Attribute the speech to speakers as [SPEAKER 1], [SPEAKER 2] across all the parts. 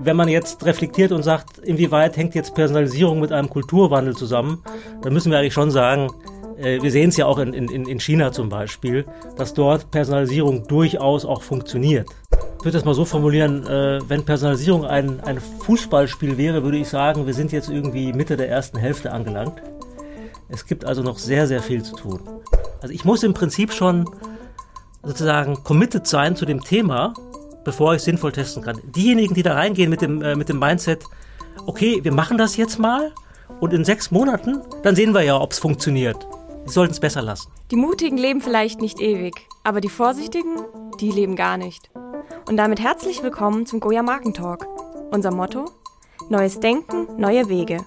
[SPEAKER 1] wenn man jetzt reflektiert und sagt, inwieweit hängt jetzt Personalisierung mit einem Kulturwandel zusammen, dann müssen wir eigentlich schon sagen, äh, wir sehen es ja auch in, in, in China zum Beispiel, dass dort Personalisierung durchaus auch funktioniert. Ich würde das mal so formulieren, äh, wenn Personalisierung ein, ein Fußballspiel wäre, würde ich sagen, wir sind jetzt irgendwie Mitte der ersten Hälfte angelangt. Es gibt also noch sehr, sehr viel zu tun. Also ich muss im Prinzip schon sozusagen committed sein zu dem Thema, bevor ich sinnvoll testen kann. Diejenigen, die da reingehen mit dem, äh, mit dem Mindset, okay, wir machen das jetzt mal und in sechs Monaten, dann sehen wir ja, ob es funktioniert. Die sollten es besser lassen.
[SPEAKER 2] Die Mutigen leben vielleicht nicht ewig, aber die Vorsichtigen, die leben gar nicht. Und damit herzlich willkommen zum Goya Markentalk. Unser Motto? Neues Denken, neue Wege.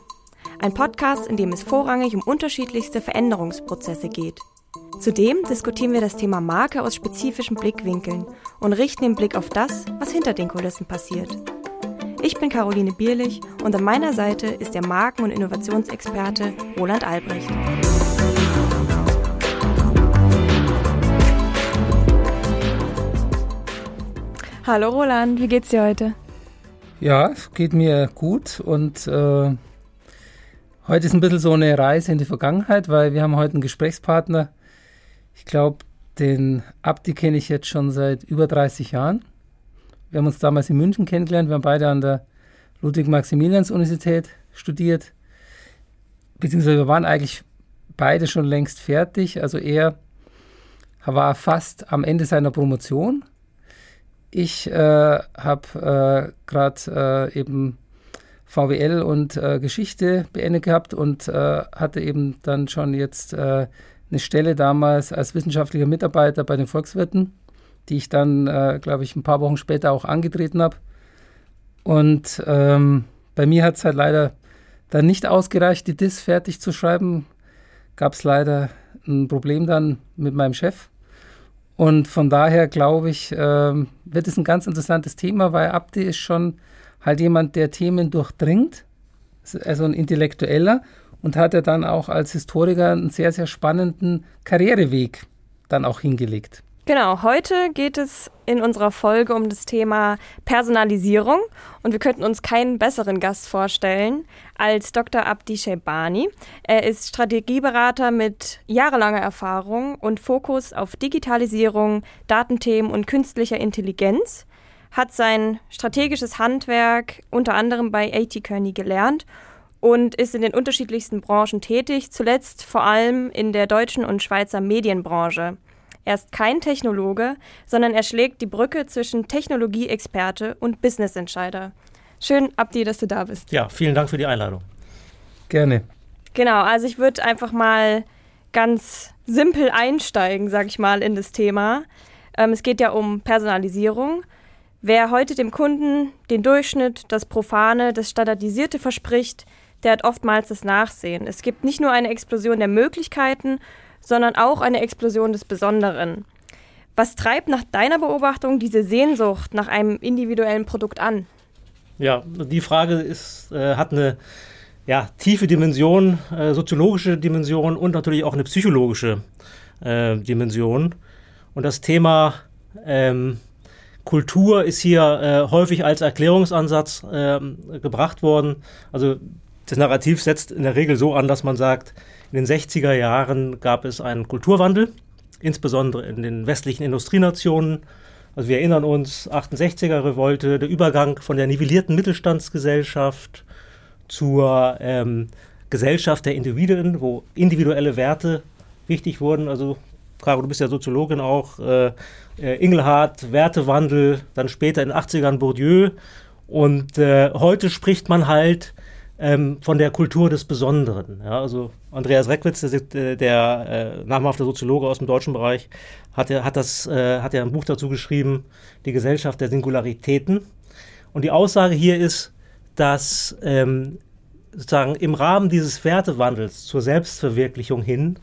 [SPEAKER 2] Ein Podcast, in dem es vorrangig um unterschiedlichste Veränderungsprozesse geht. Zudem diskutieren wir das Thema Marke aus spezifischen Blickwinkeln und richten den Blick auf das, was hinter den Kulissen passiert. Ich bin Caroline Bierlich und an meiner Seite ist der Marken- und Innovationsexperte Roland Albrecht. Hallo Roland, wie geht's dir heute?
[SPEAKER 3] Ja, es geht mir gut und äh, heute ist ein bisschen so eine Reise in die Vergangenheit, weil wir haben heute einen Gesprächspartner, ich glaube, den Abdi kenne ich jetzt schon seit über 30 Jahren. Wir haben uns damals in München kennengelernt. Wir haben beide an der Ludwig-Maximilians-Universität studiert. Beziehungsweise wir waren eigentlich beide schon längst fertig. Also er war fast am Ende seiner Promotion. Ich äh, habe äh, gerade äh, eben VWL und äh, Geschichte beendet gehabt und äh, hatte eben dann schon jetzt äh, eine Stelle damals als wissenschaftlicher Mitarbeiter bei den Volkswirten, die ich dann, äh, glaube ich, ein paar Wochen später auch angetreten habe. Und ähm, bei mir hat es halt leider dann nicht ausgereicht, die DIS fertig zu schreiben. Gab es leider ein Problem dann mit meinem Chef. Und von daher glaube ich, ähm, wird es ein ganz interessantes Thema, weil Abdi ist schon halt jemand, der Themen durchdringt, also ein Intellektueller und hat er dann auch als Historiker einen sehr, sehr spannenden Karriereweg dann auch hingelegt.
[SPEAKER 2] Genau, heute geht es in unserer Folge um das Thema Personalisierung und wir könnten uns keinen besseren Gast vorstellen als Dr. Abdi Shebani. Er ist Strategieberater mit jahrelanger Erfahrung und Fokus auf Digitalisierung, Datenthemen und künstlicher Intelligenz, hat sein strategisches Handwerk unter anderem bei AT Kearney gelernt und ist in den unterschiedlichsten Branchen tätig, zuletzt vor allem in der deutschen und Schweizer Medienbranche. Er ist kein Technologe, sondern er schlägt die Brücke zwischen Technologieexperte und Businessentscheider. Schön, Abdi, dass du da bist.
[SPEAKER 1] Ja, vielen Dank für die Einladung.
[SPEAKER 3] Gerne.
[SPEAKER 2] Genau, also ich würde einfach mal ganz simpel einsteigen, sag ich mal, in das Thema. Ähm, es geht ja um Personalisierung. Wer heute dem Kunden den Durchschnitt, das Profane, das Standardisierte verspricht, der hat oftmals das Nachsehen. Es gibt nicht nur eine Explosion der Möglichkeiten, sondern auch eine Explosion des Besonderen. Was treibt nach deiner Beobachtung diese Sehnsucht nach einem individuellen Produkt an?
[SPEAKER 1] Ja, die Frage ist, äh, hat eine ja, tiefe Dimension, äh, soziologische Dimension und natürlich auch eine psychologische äh, Dimension. Und das Thema ähm, Kultur ist hier äh, häufig als Erklärungsansatz ähm, gebracht worden. Also das Narrativ setzt in der Regel so an, dass man sagt, in den 60er Jahren gab es einen Kulturwandel, insbesondere in den westlichen Industrienationen. Also wir erinnern uns, 68er Revolte, der Übergang von der nivellierten Mittelstandsgesellschaft zur ähm, Gesellschaft der Individuen, wo individuelle Werte wichtig wurden. Also Caro, du bist ja Soziologin auch. Äh, äh, Ingelhardt, Wertewandel, dann später in den 80ern Bourdieu. Und äh, heute spricht man halt ähm, von der Kultur des Besonderen. Ja, also Andreas Reckwitz, der, der äh, namhafte Soziologe aus dem deutschen Bereich, hat, ja, hat, das, äh, hat ja ein Buch dazu geschrieben, Die Gesellschaft der Singularitäten. Und die Aussage hier ist, dass ähm, sozusagen im Rahmen dieses Wertewandels zur Selbstverwirklichung hin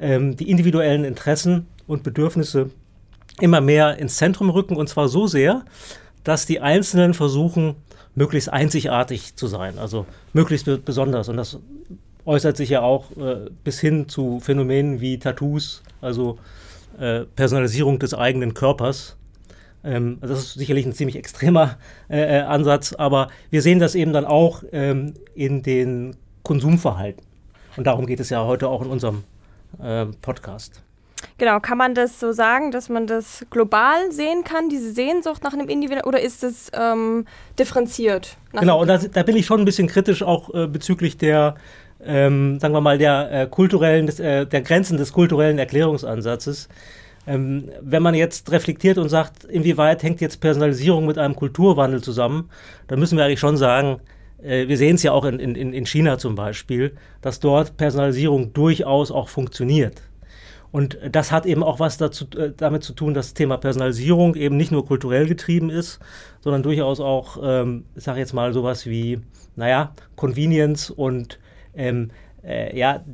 [SPEAKER 1] ähm, die individuellen Interessen und Bedürfnisse immer mehr ins Zentrum rücken und zwar so sehr, dass die Einzelnen versuchen, möglichst einzigartig zu sein, also möglichst besonders. Und das äußert sich ja auch äh, bis hin zu Phänomenen wie Tattoos, also äh, Personalisierung des eigenen Körpers, Ähm, das ist sicherlich ein ziemlich extremer äh, äh, Ansatz, aber wir sehen das eben dann auch ähm, in den Konsumverhalten. Und darum geht es ja heute auch in unserem äh, Podcast.
[SPEAKER 2] Genau, kann man das so sagen, dass man das global sehen kann, diese Sehnsucht nach einem Individuum, oder ist es ähm, differenziert?
[SPEAKER 1] Genau, und da, da, bin ich schon ein bisschen kritisch auch äh, bezüglich der, ähm, sagen wir mal, der äh, kulturellen, des, äh, der Grenzen des kulturellen Erklärungsansatzes. Ähm, wenn man jetzt reflektiert und sagt, inwieweit hängt jetzt Personalisierung mit einem Kulturwandel zusammen, dann müssen wir eigentlich schon sagen, äh, wir sehen es ja auch in, in, in China zum Beispiel, dass dort Personalisierung durchaus auch funktioniert. Und das hat eben auch was dazu, äh, damit zu tun, dass das Thema Personalisierung eben nicht nur kulturell getrieben ist, sondern durchaus auch, ähm, ich sage jetzt mal, sowas wie, naja, Convenience und ähm, äh, ja,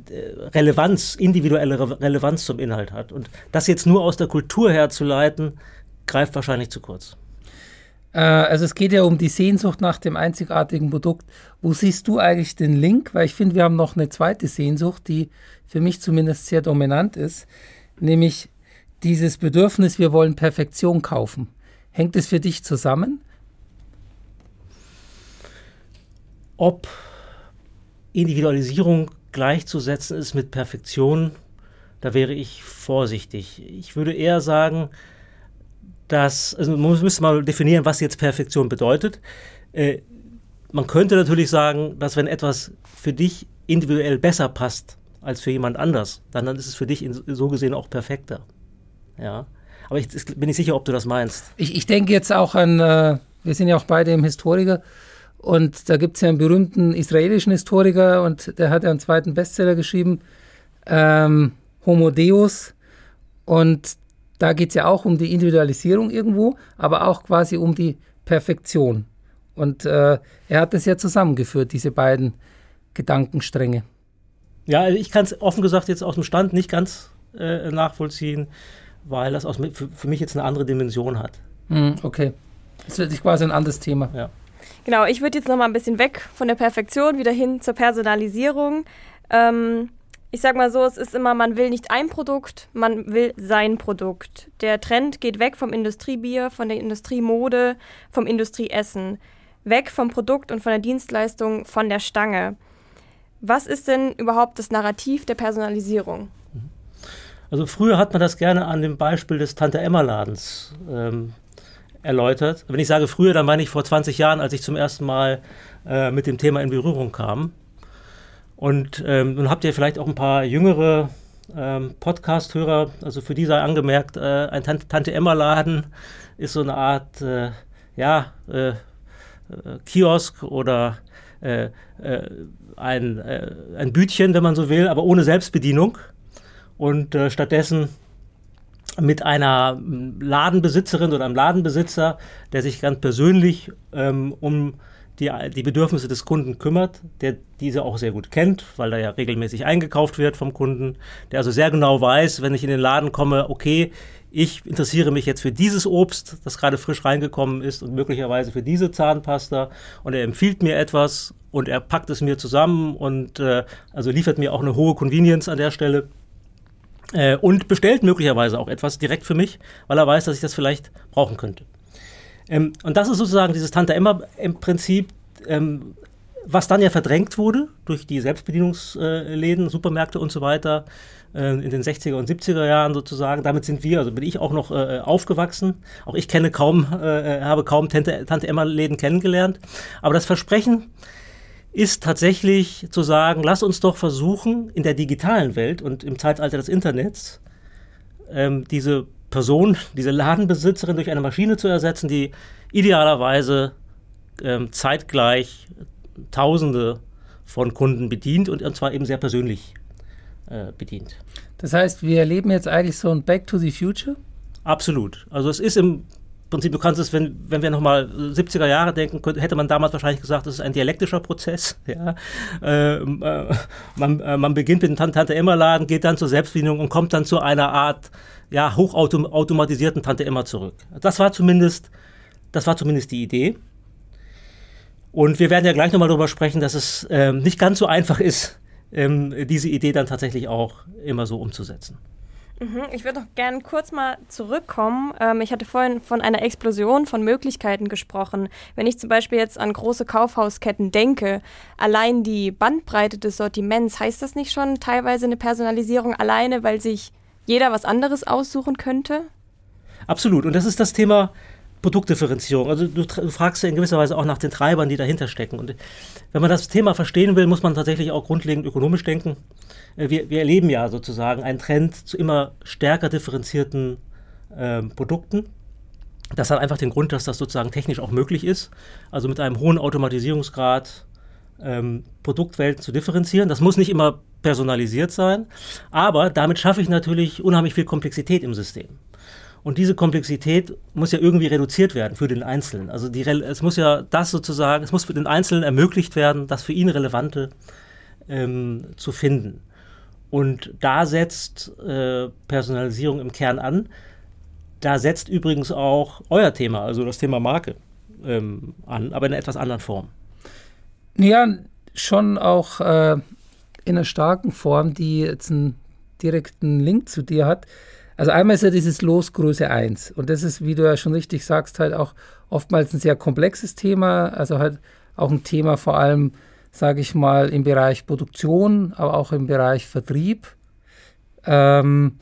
[SPEAKER 1] Relevanz, individuelle Re Relevanz zum Inhalt hat. Und das jetzt nur aus der Kultur herzuleiten, greift wahrscheinlich zu kurz.
[SPEAKER 3] Äh, also es geht ja um die Sehnsucht nach dem einzigartigen Produkt. Wo siehst du eigentlich den Link? Weil ich finde, wir haben noch eine zweite Sehnsucht, die für mich zumindest sehr dominant ist, nämlich dieses Bedürfnis, wir wollen Perfektion kaufen. Hängt es für dich zusammen?
[SPEAKER 1] Ob Individualisierung gleichzusetzen ist mit Perfektion, da wäre ich vorsichtig. Ich würde eher sagen, dass, also man müsste mal definieren, was jetzt Perfektion bedeutet. Äh, man könnte natürlich sagen, dass wenn etwas für dich individuell besser passt als für jemand anders, dann, dann ist es für dich in, so gesehen auch perfekter. Ja. Aber ich bin nicht sicher, ob du das meinst.
[SPEAKER 3] Ich, ich denke jetzt auch an, äh, wir sind ja auch beide im Historiker, und da gibt es ja einen berühmten israelischen Historiker und der hat ja einen zweiten Bestseller geschrieben, ähm, Homo Deus. Und da geht es ja auch um die Individualisierung irgendwo, aber auch quasi um die Perfektion. Und äh, er hat das ja zusammengeführt, diese beiden Gedankenstränge.
[SPEAKER 1] Ja, also ich kann es offen gesagt jetzt aus dem Stand nicht ganz äh, nachvollziehen, weil das aus, für, für, mich jetzt eine andere Dimension hat.
[SPEAKER 3] Mm, okay. Das ist quasi ein anderes Thema.
[SPEAKER 2] Ja. Genau, ich würde jetzt noch mal ein bisschen weg von der Perfektion wieder hin zur Personalisierung. Ähm, ich sag mal so, es ist immer, man will nicht ein Produkt, man will sein Produkt. Der Trend geht weg vom Industriebier, von der Industriemode, vom Industrieessen. Weg vom Produkt und von der Dienstleistung, von der Stange. Was ist denn überhaupt das Narrativ der Personalisierung?
[SPEAKER 1] Also früher hat man das gerne an dem Beispiel des Tante-Emma-Ladens ähm, erläutert. Wenn ich sage früher, dann meine ich vor 20 Jahren, als ich zum ersten Mal äh, mit dem Thema in Berührung kam. Und ähm, nun habt ihr vielleicht auch ein paar jüngere ähm, Podcast-Hörer, also für die sei angemerkt, äh, ein Tante-Emma-Laden ist so eine Art, äh, ja, äh, äh Kiosk oder äh, äh, ein, ein Bütchen, wenn man so will, aber ohne Selbstbedienung. Und stattdessen mit einer Ladenbesitzerin oder einem Ladenbesitzer, der sich ganz persönlich ähm, um die, die Bedürfnisse des Kunden kümmert, der diese auch sehr gut kennt, weil da ja regelmäßig eingekauft wird vom Kunden, der also sehr genau weiß, wenn ich in den Laden komme, okay, ich interessiere mich jetzt für dieses Obst, das gerade frisch reingekommen ist und möglicherweise für diese Zahnpasta und er empfiehlt mir etwas und er packt es mir zusammen und äh, also liefert mir auch eine hohe Convenience an der Stelle äh, und bestellt möglicherweise auch etwas direkt für mich, weil er weiß, dass ich das vielleicht brauchen könnte. Ähm, und das ist sozusagen dieses Tante Emma im Prinzip, ähm, was dann ja verdrängt wurde durch die Selbstbedienungsläden, Supermärkte und so weiter äh, in den 60er und 70er Jahren sozusagen. Damit sind wir, also bin ich auch noch äh, aufgewachsen. Auch ich kenne kaum, äh, habe kaum Tante, Tante Emma Läden kennengelernt. Aber das Versprechen ist tatsächlich zu sagen, lass uns doch versuchen, in der digitalen Welt und im Zeitalter des Internets ähm, diese Person, diese Ladenbesitzerin durch eine Maschine zu ersetzen, die idealerweise ähm, zeitgleich Tausende von Kunden bedient und, und zwar eben sehr persönlich äh, bedient.
[SPEAKER 3] Das heißt, wir erleben jetzt eigentlich so ein Back to the Future?
[SPEAKER 1] Absolut. Also es ist im Prinzip, du kannst es, wenn, wenn wir nochmal 70er Jahre denken, hätte man damals wahrscheinlich gesagt, das ist ein dialektischer Prozess. Ja? Äh, äh, man, äh, man beginnt mit dem Tante-Emma-Laden, geht dann zur Selbstbedienung und kommt dann zu einer Art ja, hochautomatisierten Tante Emma zurück. Das war zumindest, das war zumindest die Idee. Und wir werden ja gleich nochmal darüber sprechen, dass es ähm, nicht ganz so einfach ist, ähm, diese Idee dann tatsächlich auch immer so umzusetzen.
[SPEAKER 2] Mhm, ich würde noch gerne kurz mal zurückkommen. Ähm, ich hatte vorhin von einer Explosion von Möglichkeiten gesprochen. Wenn ich zum Beispiel jetzt an große Kaufhausketten denke, allein die Bandbreite des Sortiments, heißt das nicht schon teilweise eine Personalisierung alleine, weil sich jeder was anderes aussuchen könnte?
[SPEAKER 1] Absolut. Und das ist das Thema Produktdifferenzierung. Also du, du, fragst ja in gewisser Weise auch nach den Treibern, die dahinter stecken. Und wenn man das Thema verstehen will, muss man tatsächlich auch grundlegend ökonomisch denken. Äh, wir, wir erleben ja sozusagen einen Trend zu immer stärker differenzierten äh, Produkten. Das hat einfach den Grund, dass das sozusagen technisch auch möglich ist. Also mit einem hohen Automatisierungsgrad ähm, Produktwelten zu differenzieren. Das muss nicht immer personalisiert sein, aber damit schaffe ich natürlich unheimlich viel Komplexität im System. Und diese Komplexität muss ja irgendwie reduziert werden für den Einzelnen. Also die, es muss ja das sozusagen, es muss für den Einzelnen ermöglicht werden, das für ihn Relevante ähm, zu finden. Und da setzt äh, Personalisierung im Kern an. Da setzt übrigens auch euer Thema, also das Thema Marke, ähm, an, aber in einer etwas anderen Form.
[SPEAKER 3] Ja, schon auch äh, in einer starken Form, die jetzt einen direkten Link zu dir hat. Also einmal ist ja dieses Losgröße 1 und das ist, wie du ja schon richtig sagst, halt auch oftmals ein sehr komplexes Thema, also halt auch ein Thema vor allem, sage ich mal, im Bereich Produktion, aber auch im Bereich Vertrieb. Ähm,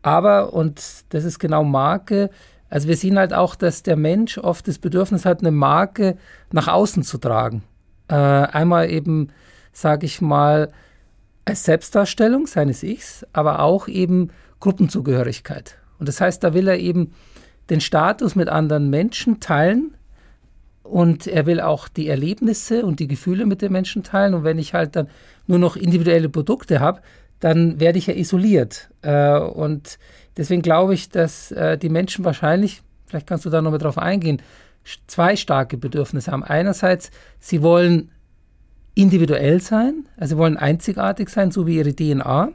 [SPEAKER 3] aber, und das ist genau Marke, also wir sehen halt auch, dass der Mensch oft das Bedürfnis hat, eine Marke nach außen zu tragen. Äh, einmal eben, sage ich mal, als Selbstdarstellung seines Ichs, aber auch eben Gruppenzugehörigkeit. Und das heißt, da will er eben den Status mit anderen Menschen teilen und er will auch die Erlebnisse und die Gefühle mit den Menschen teilen. Und wenn ich halt dann nur noch individuelle Produkte habe, dann werde ich ja isoliert. Äh, und deswegen glaube ich, dass äh, die Menschen wahrscheinlich, vielleicht kannst du da nochmal drauf eingehen, zwei starke Bedürfnisse haben. Einerseits, sie wollen individuell sein, also sie wollen einzigartig sein, so wie ihre DNA.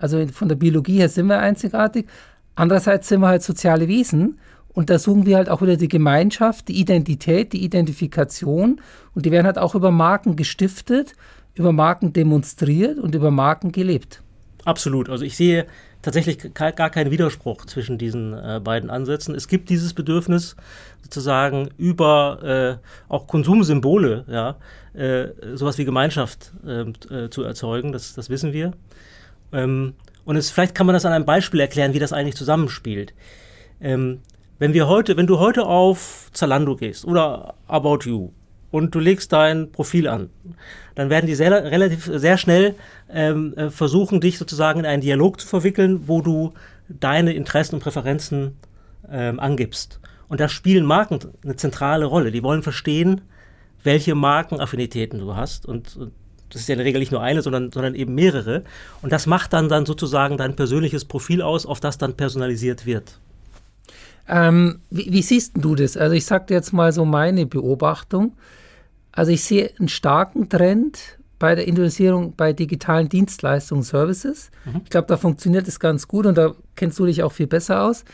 [SPEAKER 3] Also von der Biologie her sind wir einzigartig. Andererseits sind wir halt soziale Wesen und da suchen wir halt auch wieder die Gemeinschaft, die Identität, die Identifikation und die werden halt auch über Marken gestiftet, über Marken demonstriert und über Marken gelebt.
[SPEAKER 1] Absolut. Also ich sehe tatsächlich gar keinen Widerspruch zwischen diesen äh, beiden Ansätzen. Es gibt dieses Bedürfnis, sozusagen über äh, auch Konsumsymbole, ja, äh, sowas wie Gemeinschaft ähm, äh, zu erzeugen. Das, das wissen wir. Ähm, und es, vielleicht kann man das an einem Beispiel erklären, wie das eigentlich zusammenspielt. Ähm, wenn wir heute, wenn du heute auf Zalando gehst oder About You und du legst dein Profil an, dann werden die sehr, relativ sehr schnell ähm, äh, versuchen, dich sozusagen in einen Dialog zu verwickeln, wo du deine Interessen und Präferenzen ähm, angibst. Und da spielen Marken eine zentrale Rolle. Die wollen verstehen, welche Markenaffinitäten du hast. Und, und das ist ja in der Regel nicht nur eine, sondern, sondern eben mehrere. Und das macht dann, dann sozusagen dein persönliches Profil aus, auf das dann personalisiert wird.
[SPEAKER 3] Ähm, wie, wie, siehst du das? Also ich sage dir jetzt mal so meine Beobachtung. Also ich sehe einen starken Trend bei der Individualisierung bei digitalen Dienstleistungen, Services. Mhm. Ich glaube, da funktioniert es ganz gut und da kennst du dich auch viel besser aus.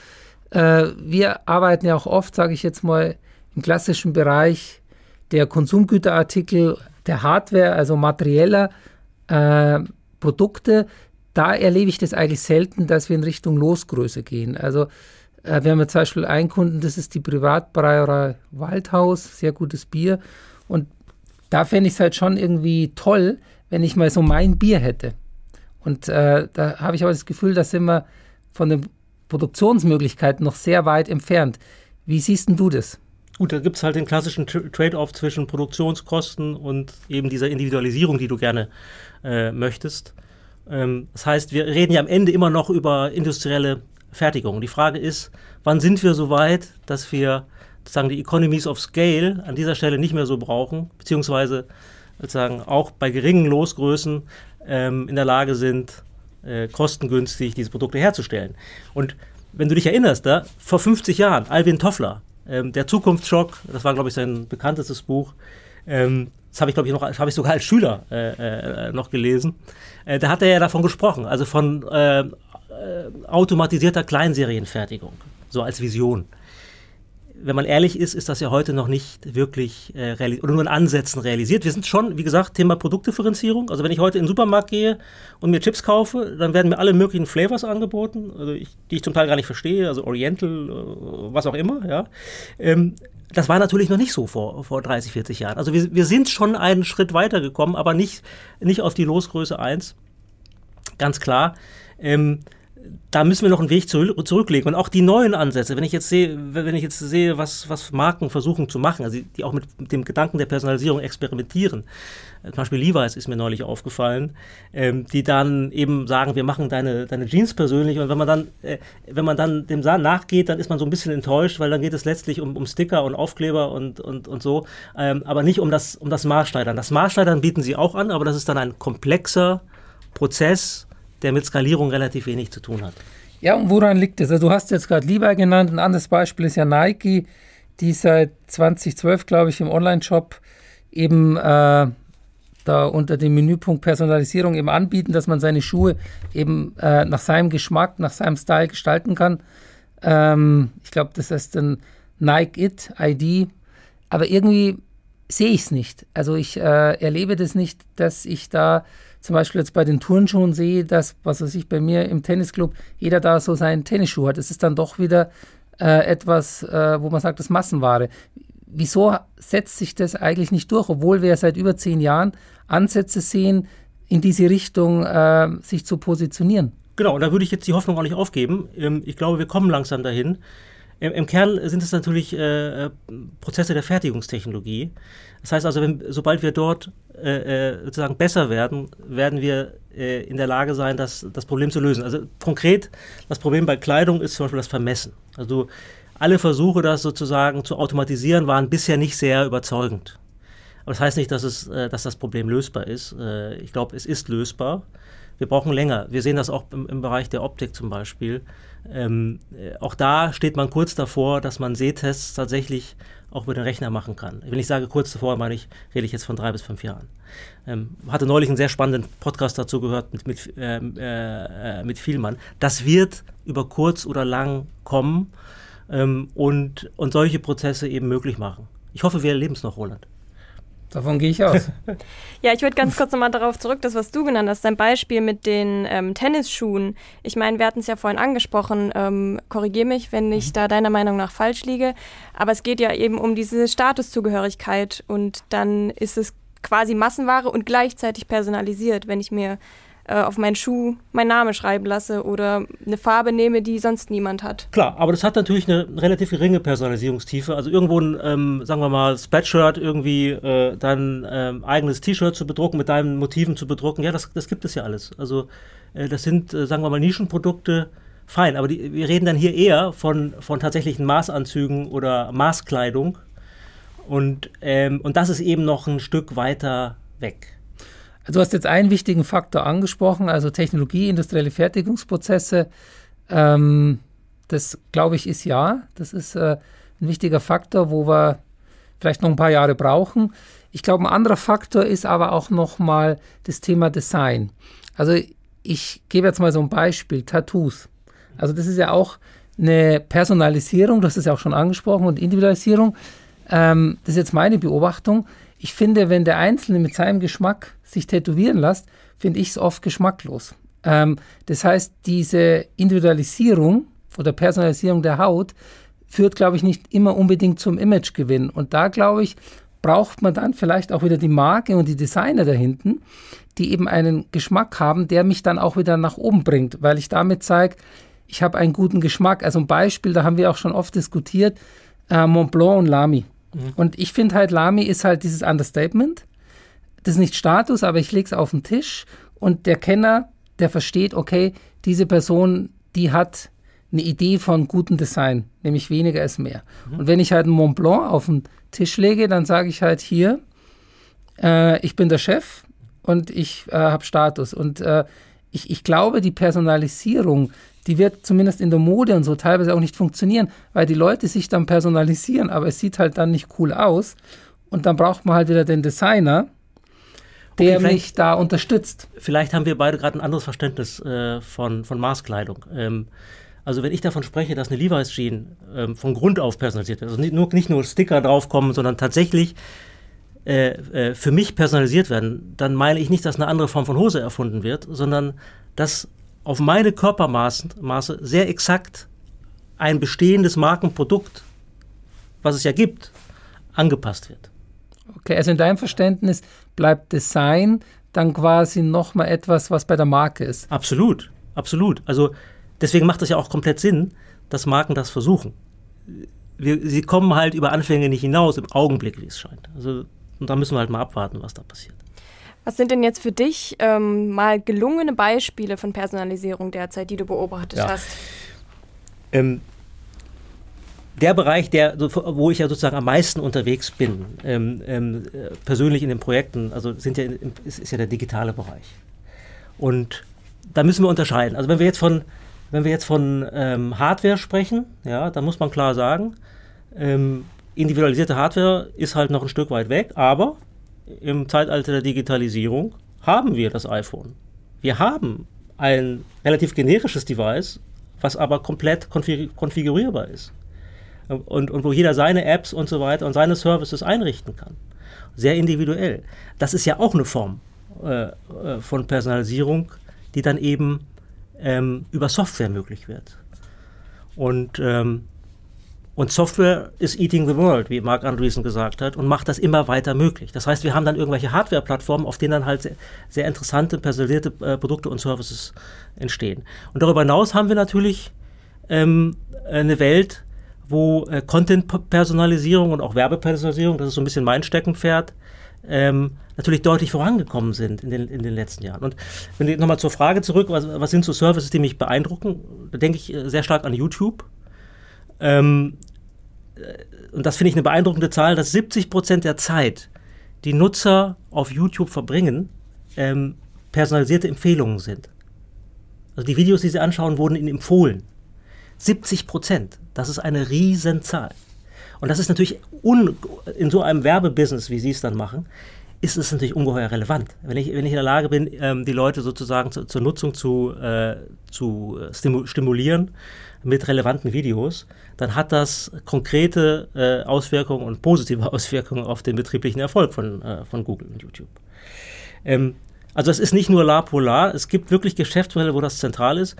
[SPEAKER 3] Äh, wir arbeiten ja auch oft, sage ich jetzt mal, im klassischen Bereich der Konsumgüterartikel, der Hardware, also materieller äh, Produkte. Da erlebe ich das eigentlich selten, dass wir in Richtung Losgröße gehen. Also äh, wir haben ja zum Beispiel einen Kunden, das ist die Privatbrauerei Waldhaus, sehr gutes Bier. Und da fände ich es halt schon irgendwie toll, wenn ich mal so mein Bier hätte. Und äh, da habe ich aber das Gefühl, da sind wir von den Produktionsmöglichkeiten noch sehr weit entfernt. Wie siehst du das?
[SPEAKER 1] Gut, da gibt es halt den klassischen Trade-off zwischen Produktionskosten und eben dieser Individualisierung, die du gerne äh, möchtest. Ähm, das heißt, wir reden ja am Ende immer noch über industrielle Fertigung. Die Frage ist, wann sind wir so weit, dass wir sozusagen die Economies of Scale an dieser Stelle nicht mehr so brauchen, beziehungsweise sozusagen auch bei geringen Losgrößen ähm, in der Lage sind, äh, kostengünstig diese Produkte herzustellen. Und wenn du dich erinnerst, da, vor 50 Jahren, Alvin Toffler, ähm, der Zukunftsschock, das war, glaube ich, sein bekanntestes Buch, ähm, das habe ich, glaube ich, noch, habe ich sogar als Schüler äh, äh, noch gelesen. Äh, da hat er ja davon gesprochen, also von äh, automatisierter Kleinserienfertigung, so als Vision wenn man ehrlich ist, ist das ja heute noch nicht wirklich äh, oder nur in Ansätzen realisiert. Wir sind schon, wie gesagt, Thema Produktdifferenzierung. Also wenn ich heute in den Supermarkt gehe und mir Chips kaufe, dann werden mir alle möglichen Flavors angeboten, also ich, die ich zum Teil gar nicht verstehe, also Oriental, äh, was auch immer. Ja. Ähm, das war natürlich noch nicht so vor, vor 30, 40 Jahren. Also wir, wir sind schon einen Schritt weiter gekommen, aber nicht, nicht auf die Losgröße 1. Ganz klar. Ähm, da müssen wir noch einen Weg zurücklegen. Und auch die neuen Ansätze, wenn ich jetzt sehe, wenn ich jetzt sehe, was, was Marken versuchen zu machen, also die auch mit dem Gedanken der Personalisierung experimentieren. Äh, zum Beispiel Levi's ist mir neulich aufgefallen, ähm, die dann eben sagen, wir machen deine, deine Jeans persönlich. Und wenn man dann, äh, wenn man dann dem nachgeht, dann ist man so ein bisschen enttäuscht, weil dann geht es letztlich um, um Sticker und Aufkleber und, und, und so, ähm, aber nicht um das, um das Maßschneidern. Das Maßschneidern bieten sie auch an, aber das ist dann ein komplexer Prozess, der mit Skalierung relativ wenig zu tun hat.
[SPEAKER 3] Ja, und woran liegt es? Also du hast jetzt gerade Levi genannt. Ein anderes Beispiel ist ja Nike, die seit 2012, glaube ich, im Online-Shop eben äh, da unter dem Menüpunkt Personalisierung eben anbieten, dass man seine Schuhe eben äh, nach seinem Geschmack, nach seinem Style gestalten kann. Ähm, ich glaube, das heißt dann Nike It ID. Aber irgendwie sehe ich es nicht. Also ich äh, erlebe das nicht, dass ich da zum Beispiel jetzt bei den Turnschuhen sehe, dass, was weiß ich, bei mir im Tennisclub jeder da so seinen Tennisschuh hat. Es ist dann doch wieder äh, etwas, äh, wo man sagt, das Massenware. Wieso setzt sich das eigentlich nicht durch, obwohl wir seit über zehn Jahren Ansätze sehen, in diese Richtung äh, sich zu positionieren?
[SPEAKER 1] Genau, und da würde ich jetzt die Hoffnung auch nicht aufgeben. Ähm, ich glaube, wir kommen langsam dahin. Im, Im, Kern sind es natürlich äh, äh, Prozesse der Fertigungstechnologie. Das heißt also, wenn, sobald wir dort äh, äh, sozusagen besser werden, werden wir äh, in der Lage sein, das, das Problem zu lösen. Also konkret, das Problem bei Kleidung ist zum Beispiel das Vermessen. Also alle Versuche, das sozusagen zu automatisieren, waren bisher nicht sehr überzeugend. Aber das heißt nicht, dass, es, äh, dass das Problem lösbar ist. ich glaube, es ist lösbar. Wir brauchen länger. Wir sehen das auch im, im Bereich der Optik zum Beispiel. Ähm, äh, auch da steht man kurz davor, dass man Sehtests tatsächlich auch über den Rechner machen kann. Wenn ich sage kurz davor, meine ich, rede ich jetzt von drei bis fünf Jahren. Ähm, hatte neulich einen sehr spannenden Podcast dazu gehört mit, mit, ähm, äh, äh, mit Vielmann. Das wird über kurz oder lang kommen ähm, und, und solche Prozesse eben möglich machen. Ich hoffe, wir erleben es noch, Roland.
[SPEAKER 3] Davon gehe ich aus.
[SPEAKER 2] ja, ich würde ganz kurz nochmal darauf zurück, das, was du genannt hast, dein Beispiel mit den ähm, Tennisschuhen. Ich meine, wir hatten es ja vorhin angesprochen, ähm, korrigiere mich, wenn ich mhm. da deiner Meinung nach falsch liege, aber es geht ja eben um diese Statuszugehörigkeit und dann ist es quasi Massenware und gleichzeitig personalisiert, wenn ich mir äh, auf meinen Schuh meinen Namen schreiben lasse oder eine Farbe nehme, die sonst niemand hat.
[SPEAKER 1] Klar, aber das hat natürlich eine relativ geringe Personalisierungstiefe. Also irgendwo ein, ähm, sagen wir mal, Spreadshirt irgendwie äh, dein ähm, eigenes T-Shirt zu bedrucken, mit deinen Motiven zu bedrucken, ja, das, das gibt es ja alles. Also äh, das sind, äh, sagen wir mal, Nischenprodukte, fein, aber die, wir reden dann hier eher von, von tatsächlichen Maßanzügen oder Maßkleidung. Und, ähm, und das ist eben noch ein Stück weiter weg.
[SPEAKER 3] Also du hast jetzt einen wichtigen Faktor angesprochen, also Technologie, industrielle Fertigungsprozesse. Ähm, das glaube ich ist ja, das ist äh, ein wichtiger Faktor, wo wir vielleicht noch ein paar Jahre brauchen. Ich glaube, ein anderer Faktor ist aber auch nochmal das Thema Design. Also ich gebe jetzt mal so ein Beispiel, Tattoos. Also das ist ja auch eine Personalisierung, das ist ja auch schon angesprochen, und Individualisierung. Ähm, das ist jetzt meine Beobachtung. Ich finde, wenn der Einzelne mit seinem Geschmack sich tätowieren lässt, finde ich es oft geschmacklos. Ähm, das heißt, diese Individualisierung oder Personalisierung der Haut führt, glaube ich, nicht immer unbedingt zum Imagegewinn. Und da, glaube ich, braucht man dann vielleicht auch wieder die Marke und die Designer dahinten, die eben einen Geschmack haben, der mich dann auch wieder nach oben bringt, weil ich damit zeige, ich habe einen guten Geschmack. Also ein Beispiel, da haben wir auch schon oft diskutiert, äh, Mont Blanc und Lamy. Mhm. Und ich finde halt, Lamy ist halt dieses Understatement. Das ist nicht Status, aber ich lege es auf den Tisch und der Kenner, der versteht, okay, diese Person, die hat eine Idee von gutem Design, nämlich weniger ist mehr. Mhm. Und wenn ich halt einen Mont Blanc auf den Tisch lege, dann sage ich halt hier, äh, ich bin der Chef und ich äh, habe Status. Und äh, ich, ich glaube, die Personalisierung, die wird zumindest in der Mode und so teilweise auch nicht funktionieren, weil die Leute sich dann personalisieren, aber es sieht halt dann nicht cool aus. Und dann braucht man halt wieder den Designer, der okay, mich da unterstützt.
[SPEAKER 1] Vielleicht haben wir beide gerade ein anderes Verständnis äh, von, von Maßkleidung. Ähm, Also wenn ich davon spreche, dass eine Levi's Jeans ähm, von Grund auf personalisiert wird, also nicht nur, nicht nur Sticker draufkommen, sondern tatsächlich äh, äh, für mich personalisiert werden, dann meine ich nicht, dass eine andere Form von Hose erfunden wird, sondern dass auf meine Körpermaße Maße sehr exakt ein bestehendes Markenprodukt, was es ja gibt, angepasst wird.
[SPEAKER 3] Okay, also in deinem Verständnis bleibt Design dann quasi nochmal etwas, was bei der Marke ist.
[SPEAKER 1] Absolut, absolut. Also deswegen macht es ja auch komplett Sinn, dass Marken das versuchen. Wir, sie kommen halt über Anfänge nicht hinaus, im Augenblick, wie es scheint. Also, und da müssen wir halt mal abwarten, was da passiert.
[SPEAKER 2] Was sind denn jetzt für dich ähm, mal gelungene Beispiele von Personalisierung derzeit, die du beobachtet ja. hast?
[SPEAKER 1] Ähm, der Bereich, der, wo ich ja sozusagen am meisten unterwegs bin, ähm, ähm, persönlich in den Projekten, also sind ja, ist, ist, ja der digitale Bereich. Und da müssen wir unterscheiden. Also wenn wir jetzt von, wenn wir jetzt von ähm, Hardware sprechen, ja, dann muss man klar sagen, ähm, individualisierte Hardware ist halt noch ein Stück weit weg, aber im Zeitalter der Digitalisierung haben wir das iPhone. Wir haben ein relativ generisches Device, was aber komplett konfigurierbar ist und, und wo jeder seine Apps und so weiter und seine Services einrichten kann. Sehr individuell. Das ist ja auch eine Form äh, äh, von Personalisierung, die dann eben ähm, über Software möglich wird. Und, ähm, und Software ist eating the world, wie Mark Andreessen gesagt hat, und macht das immer weiter möglich. Das heißt, wir haben dann irgendwelche Hardware-Plattformen, auf denen dann halt sehr, sehr interessante, personalisierte äh, Produkte und Services entstehen. Und darüber hinaus haben wir natürlich ähm, eine Welt, wo äh, Content-Personalisierung und auch Werbepersonalisierung, das ist so ein bisschen mein Steckenpferd, ähm, natürlich deutlich vorangekommen sind in den, in den letzten Jahren. Und wenn ich nochmal zur Frage zurück, was, was, sind so Services, die mich beeindrucken, da denke ich äh, sehr stark an YouTube. Ähm, äh, und das finde ich eine beeindruckende Zahl, dass 70 Prozent der Zeit, die Nutzer auf YouTube verbringen, ähm, personalisierte Empfehlungen sind. Also die Videos, die sie anschauen, wurden ihnen empfohlen. 70 Prozent. Das ist eine Riesenzahl. Und das ist natürlich in so einem Werbebusiness, wie Sie es dann machen, ist es natürlich ungeheuer relevant. Wenn ich, wenn ich in der Lage bin, ähm, die Leute sozusagen zu, zur Nutzung zu, äh, zu stimulieren mit relevanten Videos, dann hat das konkrete äh, Auswirkungen und positive Auswirkungen auf den betrieblichen Erfolg von, äh, von Google und YouTube. Ähm, also es ist nicht nur La Polar, es gibt wirklich Geschäftsmodelle, wo das zentral ist.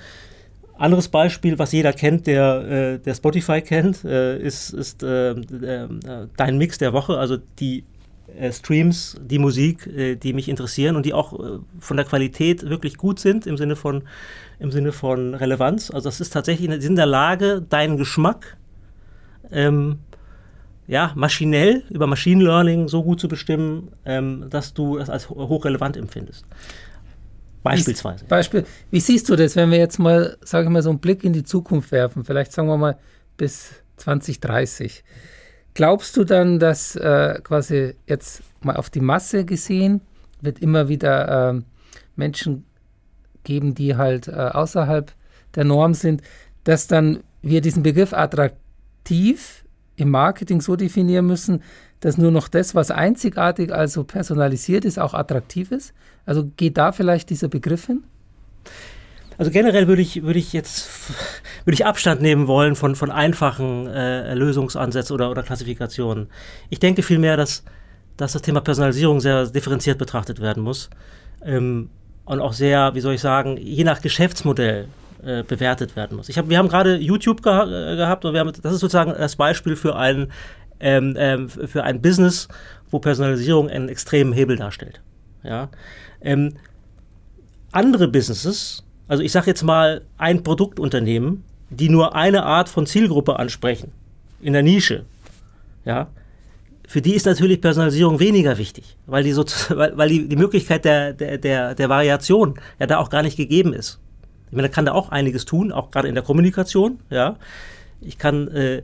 [SPEAKER 1] Anderes Beispiel, was jeder kennt, der, äh, der Spotify kennt, äh, ist, ist äh, äh dein Mix der Woche, also die äh, Streams, die Musik, äh, die mich interessieren und die auch von der Qualität wirklich gut sind im Sinne von, im Sinne von Relevanz. Also das ist tatsächlich in der Lage, deinen Geschmack ähm, ja, maschinell über Machine Learning so gut zu bestimmen, ähm, dass du das als hochrelevant empfindest. Beispielsweise.
[SPEAKER 3] Wie, Beispiel, wie siehst du das, wenn wir jetzt mal, sage ich mal, so einen Blick in die Zukunft werfen, vielleicht sagen wir mal bis 2030. Glaubst du dann, dass äh, quasi jetzt mal auf die Masse gesehen wird immer wieder äh, Menschen geben, die halt äh, außerhalb der Norm sind, dass dann wir diesen Begriff attraktiv im Marketing so definieren müssen, dass nur noch das, was einzigartig, also personalisiert ist, auch attraktiv ist? Also geht da vielleicht dieser Begriff hin?
[SPEAKER 1] Also generell würde ich, würde ich jetzt würde ich Abstand nehmen wollen von, von einfachen äh, Lösungsansätzen oder, oder Klassifikationen. Ich denke vielmehr, dass, dass das Thema Personalisierung sehr differenziert betrachtet werden muss ähm, und auch sehr, wie soll ich sagen, je nach Geschäftsmodell äh, bewertet werden muss. Ich hab, wir haben gerade YouTube geha äh, gehabt und wir haben, das ist sozusagen das Beispiel für ein, ähm, ähm, für ein Business, wo Personalisierung einen extremen Hebel darstellt. Ja? Ähm, andere Businesses, also ich sage jetzt mal ein Produktunternehmen, die nur eine Art von Zielgruppe ansprechen, in der Nische, ja, für die ist natürlich Personalisierung weniger wichtig, weil die, so, weil, weil die, die Möglichkeit der, der, der, der Variation ja da auch gar nicht gegeben ist. Ich meine, da kann da auch einiges tun, auch gerade in der Kommunikation, ja. Ich kann, äh,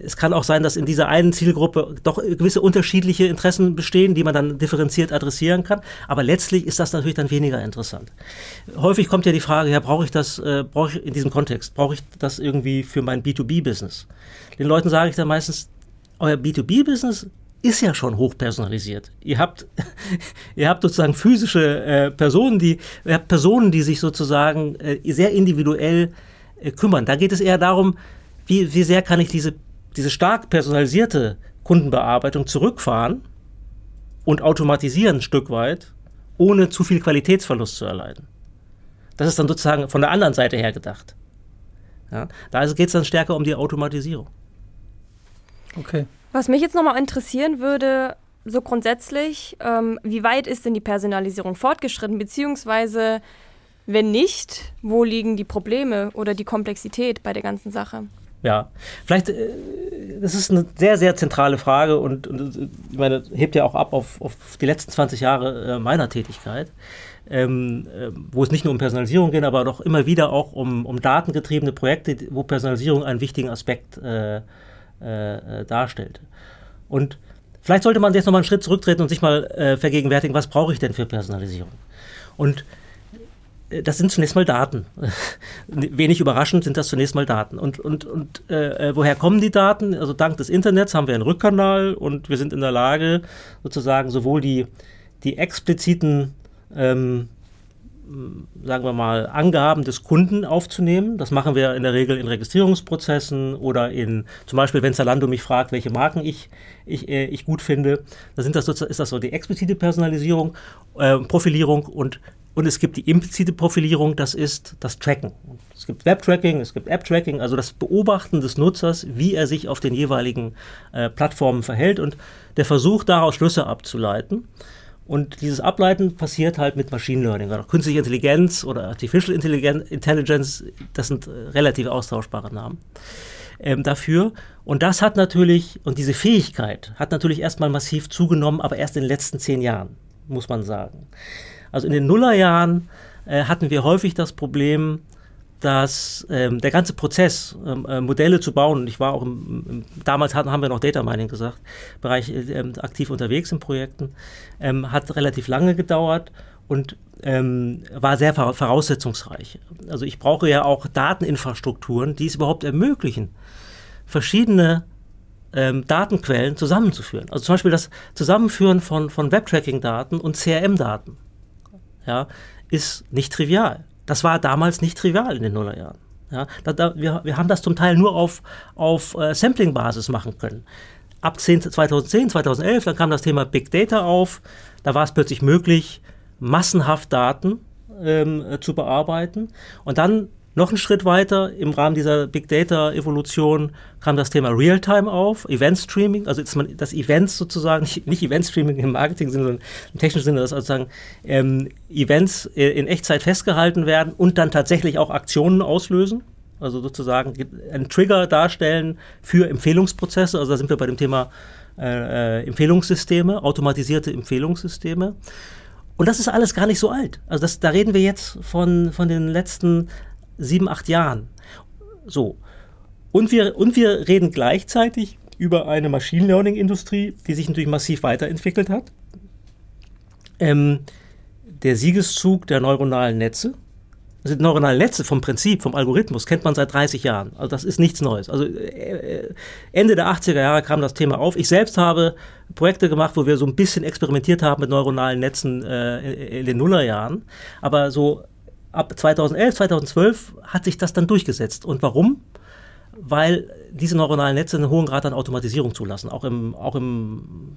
[SPEAKER 1] es kann auch sein, dass in dieser einen Zielgruppe doch gewisse unterschiedliche Interessen bestehen, die man dann differenziert adressieren kann. Aber letztlich ist das natürlich dann weniger interessant. Häufig kommt ja die Frage, ja, brauche ich das, äh, brauche ich in diesem Kontext, brauche ich das irgendwie für mein B2B-Business? Den Leuten sage ich dann meistens, euer B2B-Business ist ja schon hochpersonalisiert. Ihr habt, ihr habt sozusagen physische äh, Personen, die, ihr habt Personen, die sich sozusagen äh, sehr individuell äh, kümmern. Da geht es eher darum, wie, wie sehr kann ich diese, diese stark personalisierte Kundenbearbeitung zurückfahren und automatisieren ein Stück weit, ohne zu viel Qualitätsverlust zu erleiden. Das ist dann sozusagen von der anderen Seite her gedacht. Ja, da geht es dann stärker um die Automatisierung.
[SPEAKER 2] Okay. Was mich jetzt nochmal interessieren würde, so grundsätzlich, ähm, wie weit ist denn die Personalisierung fortgeschritten, beziehungsweise wenn nicht, wo liegen die Probleme oder die Komplexität bei der ganzen Sache?
[SPEAKER 1] Ja, vielleicht, äh, das ist eine sehr, sehr zentrale Frage und, und ich meine, hebt ja auch ab auf, auf die letzten 20 Jahre äh, meiner Tätigkeit, ähm, äh, wo es nicht nur um Personalisierung geht, aber doch immer wieder auch um, um datengetriebene Projekte, wo Personalisierung einen wichtigen Aspekt äh, äh, darstellt. Und vielleicht sollte man jetzt nochmal einen Schritt zurücktreten und sich mal äh, vergegenwärtigen, was brauche ich denn für Personalisierung? Und äh, das sind zunächst mal Daten. Wenig überraschend sind das zunächst mal Daten. Und, und, und äh, äh, woher kommen die Daten? Also dank des Internets haben wir einen Rückkanal und wir sind in der Lage, sozusagen sowohl die, die expliziten ähm, sagen wir mal, Angaben des Kunden aufzunehmen. Das machen wir in der Regel in Registrierungsprozessen oder in, zum Beispiel, wenn Zalando mich fragt, welche Marken ich, ich, äh, ich gut finde, dann sind das ist das so die explizite Personalisierung, äh, Profilierung und und es gibt die implizite Profilierung, das ist das Tracken. Es gibt Web-Tracking, es gibt App-Tracking, also das Beobachten des Nutzers, wie er sich auf den jeweiligen äh, Plattformen verhält und der Versuch, daraus Schlüsse abzuleiten. Und dieses Ableiten passiert halt mit Machine Learning. Also künstliche Intelligenz oder Artificial Intelligence, das sind relativ austauschbare Namen ähm, dafür. Und das hat natürlich, und diese Fähigkeit hat natürlich erstmal massiv zugenommen, aber erst in den letzten zehn Jahren, muss man sagen. Also in den Nullerjahren äh, hatten wir häufig das Problem, dass ähm, der ganze Prozess, ähm, äh, Modelle zu bauen, und ich war auch im, im, damals hatten, haben wir noch Data Mining gesagt, Bereich äh, aktiv unterwegs in Projekten, ähm, hat relativ lange gedauert und ähm, war sehr voraussetzungsreich. Also ich brauche ja auch Dateninfrastrukturen, die es überhaupt ermöglichen, verschiedene ähm, Datenquellen zusammenzuführen. Also zum Beispiel das Zusammenführen von, von Web-Tracking-Daten und CRM-Daten ja, ist nicht trivial. Das war damals nicht trivial in den Nullerjahren. Ja, da, da, wir, wir haben das zum Teil nur auf, auf äh, Sampling-Basis machen können. Ab 10, 2010, 2011, dann kam das Thema Big Data auf. Da war es plötzlich möglich, massenhaft Daten ähm, äh, zu bearbeiten. Und dann noch einen Schritt weiter, im Rahmen dieser Big Data-Evolution kam das Thema Realtime auf, Event Streaming, also das Events sozusagen, nicht, Event Streaming im Marketing, sondern im technischen Sinne, dass sozusagen ähm, Events äh, in Echtzeit festgehalten werden und dann tatsächlich auch Aktionen auslösen. Also sozusagen einen Trigger darstellen für Empfehlungsprozesse. Also da sind wir bei dem Thema äh, äh Empfehlungssysteme, automatisierte Empfehlungssysteme. Und das ist alles gar nicht so alt. Also das, da reden wir jetzt von, von den letzten sieben, acht Jahren. So. Und wir, und wir reden gleichzeitig über eine Machine Learning-Industrie, die sich natürlich massiv weiterentwickelt hat. Ähm, der Siegeszug der neuronalen Netze. Also die neuronalen Netze vom Prinzip, vom Algorithmus kennt man seit 30 Jahren. Also das ist nichts Neues. Also äh, Ende der 80er Jahre kam das Thema auf. Ich selbst habe Projekte gemacht, wo wir so ein bisschen experimentiert haben mit neuronalen Netzen äh, in den Nullerjahren. Aber so ab 2011, 2012 hat sich das dann durchgesetzt. Und warum? Weil diese neuronalen Netze einen hohen Grad an Automatisierung zulassen, auch im, auch im,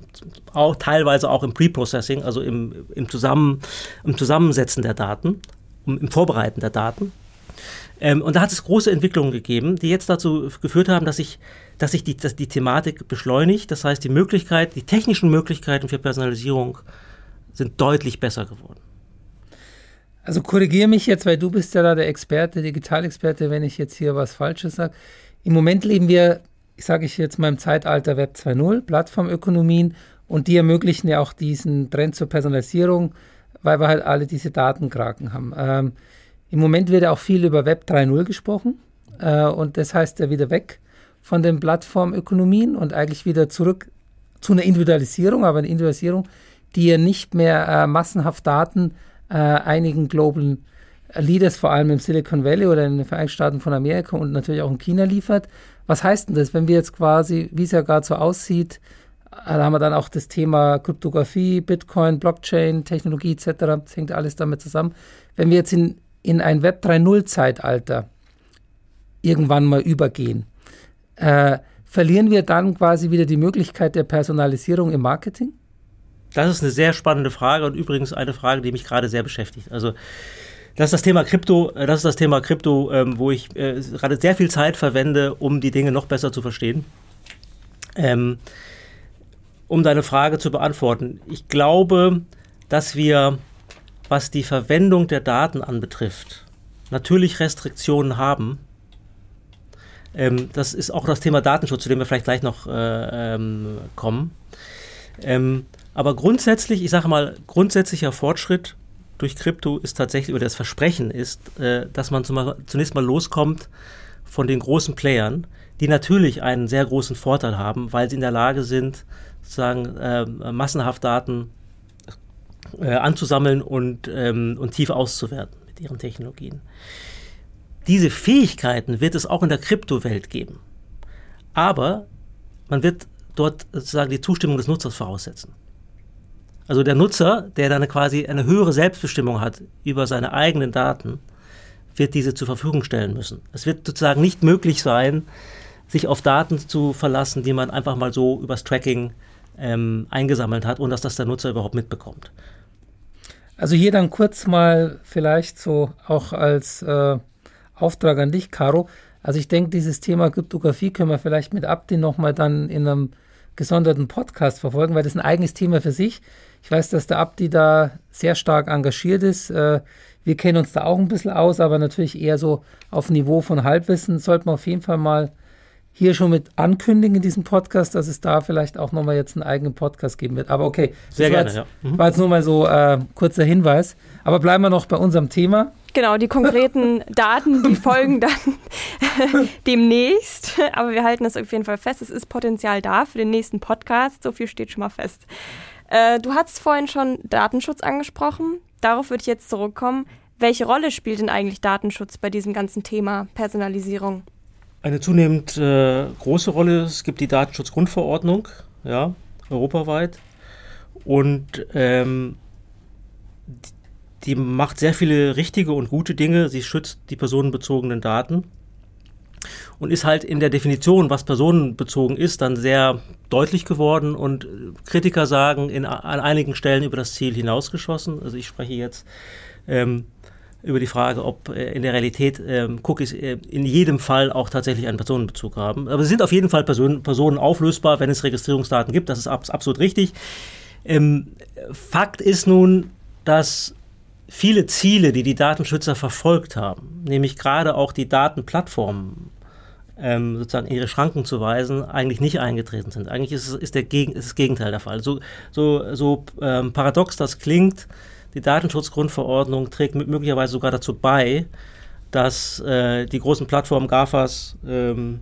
[SPEAKER 1] auch teilweise auch im Pre-Processing, also im, im, Zusammen, im Zusammensetzen der Daten, im Vorbereiten der Daten. Ähm, und da hat es große Entwicklungen gegeben, die jetzt dazu geführt haben, dass sich, dass sich die, dass die Thematik beschleunigt. Das heißt, die Möglichkeit, die technischen Möglichkeiten für Personalisierung sind deutlich besser geworden.
[SPEAKER 3] Also korrigiere mich jetzt, weil du bist ja da der Experte, Digitalexperte, wenn ich jetzt hier was Falsches sage. Im Moment leben wir, sage ich jetzt mal im Zeitalter Web 2.0, Plattformökonomien und die ermöglichen ja auch diesen Trend zur Personalisierung, weil wir halt alle diese Datenkraken haben. Ähm, Im Moment wird ja auch viel über Web 3.0 gesprochen äh, und das heißt ja wieder weg von den Plattformökonomien und eigentlich wieder zurück zu einer Individualisierung, aber eine Individualisierung, die ja nicht mehr äh, massenhaft Daten äh, einigen Global Leaders, vor allem im Silicon Valley oder in den Vereinigten Staaten von Amerika und natürlich auch in China liefert. Was heißt denn das, wenn wir jetzt quasi, wie es ja gerade so aussieht, äh, da haben wir dann auch das Thema Kryptographie, Bitcoin, Blockchain, Technologie etc. Das hängt alles damit zusammen. Wenn wir jetzt in, in ein Web 3.0-Zeitalter irgendwann mal übergehen. Äh, verlieren wir dann quasi wieder die Möglichkeit der Personalisierung im Marketing?
[SPEAKER 1] Das ist eine sehr spannende Frage und übrigens eine Frage, die mich gerade sehr beschäftigt. Also das ist das Thema Krypto, äh, das ist das Thema Krypto, ähm, wo ich äh, gerade sehr viel Zeit verwende, um die Dinge noch besser zu verstehen. Ähm, um deine Frage zu beantworten, ich glaube, dass wir, was die Verwendung der Daten anbetrifft, natürlich Restriktionen haben. Ähm, das ist auch das Thema Datenschutz, zu dem wir vielleicht gleich noch äh, ähm, kommen. Ähm, aber grundsätzlich, ich sage mal, grundsätzlicher Fortschritt durch Krypto ist tatsächlich, oder das Versprechen ist, äh, dass man zum, zunächst mal loskommt von den großen Playern, die natürlich einen sehr großen Vorteil haben, weil sie in der Lage sind, sozusagen äh, massenhaft Daten äh, anzusammeln und, ähm, und tief auszuwerten mit ihren Technologien. Diese Fähigkeiten wird es auch in der Kryptowelt geben. Aber man wird dort sozusagen die Zustimmung des Nutzers voraussetzen. Also der Nutzer, der dann quasi eine höhere Selbstbestimmung hat über seine eigenen Daten, wird diese zur Verfügung stellen müssen. Es wird sozusagen nicht möglich sein, sich auf Daten zu verlassen, die man einfach mal so übers Tracking ähm, eingesammelt hat, ohne dass das der Nutzer überhaupt mitbekommt.
[SPEAKER 3] Also hier dann kurz mal vielleicht so auch als äh, Auftrag an dich, Caro. Also ich denke, dieses Thema Kryptographie können wir vielleicht mit Abdi nochmal dann in einem gesonderten Podcast verfolgen, weil das ist ein eigenes Thema für sich. Ich weiß, dass der Abdi da sehr stark engagiert ist. Äh, wir kennen uns da auch ein bisschen aus, aber natürlich eher so auf Niveau von Halbwissen. Sollte man auf jeden Fall mal hier schon mit ankündigen in diesem Podcast, dass es da vielleicht auch nochmal jetzt einen eigenen Podcast geben wird. Aber okay,
[SPEAKER 1] sehr gerne.
[SPEAKER 3] War jetzt,
[SPEAKER 1] ja. mhm.
[SPEAKER 3] war jetzt nur mal so äh, kurzer Hinweis. Aber bleiben wir noch bei unserem Thema.
[SPEAKER 2] Genau, die konkreten Daten, die folgen dann demnächst. Aber wir halten das auf jeden Fall fest. Es ist Potenzial da für den nächsten Podcast. So viel steht schon mal fest. Äh, du hast vorhin schon Datenschutz angesprochen. Darauf würde ich jetzt zurückkommen. Welche Rolle spielt denn eigentlich Datenschutz bei diesem ganzen Thema Personalisierung?
[SPEAKER 1] Eine zunehmend äh, große Rolle. Es gibt die Datenschutzgrundverordnung, ja, europaweit. Und ähm, die macht sehr viele richtige und gute Dinge. Sie schützt die personenbezogenen Daten und ist halt in der Definition, was personenbezogen ist, dann sehr deutlich geworden und Kritiker sagen in, an einigen Stellen über das Ziel hinausgeschossen. Also ich spreche jetzt ähm, über die Frage, ob äh, in der Realität ähm, Cookies äh, in jedem Fall auch tatsächlich einen Personenbezug haben. Aber sie sind auf jeden Fall Person, Personen auflösbar, wenn es Registrierungsdaten gibt. Das ist abs absolut richtig. Ähm, Fakt ist nun, dass viele Ziele, die die Datenschützer verfolgt haben, nämlich gerade auch die Datenplattformen ähm, sozusagen ihre Schranken zu weisen, eigentlich nicht eingetreten sind. Eigentlich ist, ist, der Gegen, ist das Gegenteil der Fall. So, so, so ähm, paradox das klingt, die Datenschutzgrundverordnung trägt möglicherweise sogar dazu bei, dass äh, die großen Plattformen GAFAs, ähm,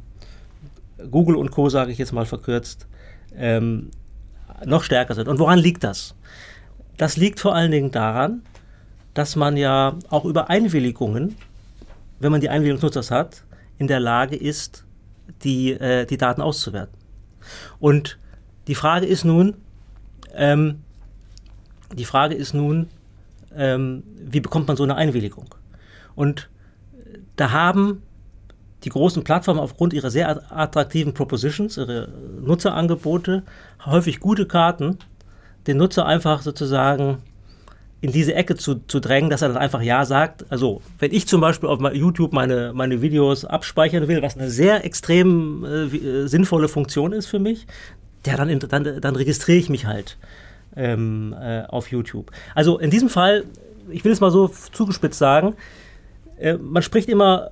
[SPEAKER 1] Google und Co., sage ich jetzt mal verkürzt, ähm, noch stärker sind. Und woran liegt das? Das liegt vor allen Dingen daran, dass man ja auch über Einwilligungen, wenn man die Einwilligung des Nutzers hat, in der Lage ist, die, äh, die Daten auszuwerten. Und die Frage ist nun, ähm, die Frage ist nun, ähm, wie bekommt man so eine Einwilligung? Und da haben die großen Plattformen aufgrund ihrer sehr attraktiven Propositions, ihre Nutzerangebote, häufig gute Karten, den Nutzer einfach sozusagen in diese Ecke zu, zu drängen, dass er dann einfach Ja sagt. Also, wenn ich zum Beispiel auf YouTube meine, meine Videos abspeichern will, was eine sehr extrem äh, äh sinnvolle Funktion ist für mich, ja, dann, dann, dann registriere ich mich halt ähm, äh, auf YouTube. Also in diesem Fall, ich will es mal so zugespitzt sagen, äh, man spricht immer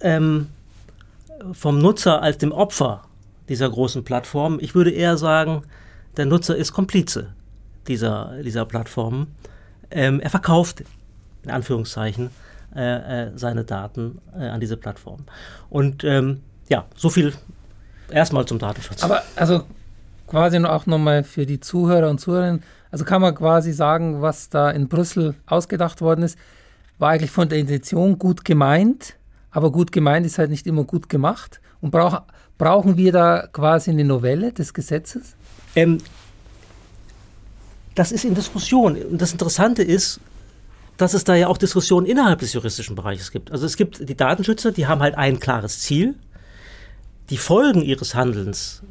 [SPEAKER 1] ähm, vom Nutzer als dem Opfer dieser großen Plattformen. Ich würde eher sagen, der Nutzer ist Komplize dieser, dieser Plattformen. Ähm, er verkauft, in Anführungszeichen, äh, äh, seine Daten äh, an diese Plattform. Und ähm, ja, so viel erstmal zum Datenschutz.
[SPEAKER 3] Aber also quasi auch nochmal für die Zuhörer und Zuhörerinnen, also kann man quasi sagen, was da in Brüssel ausgedacht worden ist, war eigentlich von der Intention gut gemeint, aber gut gemeint ist halt nicht immer gut gemacht. Und brauch, brauchen wir da quasi eine Novelle des Gesetzes?
[SPEAKER 1] Ähm, das ist in Diskussion. Und das Interessante ist, dass es da ja auch Diskussionen innerhalb des juristischen Bereiches gibt. Also es gibt die Datenschützer, die haben halt ein klares Ziel. Die Folgen ihres Handelns,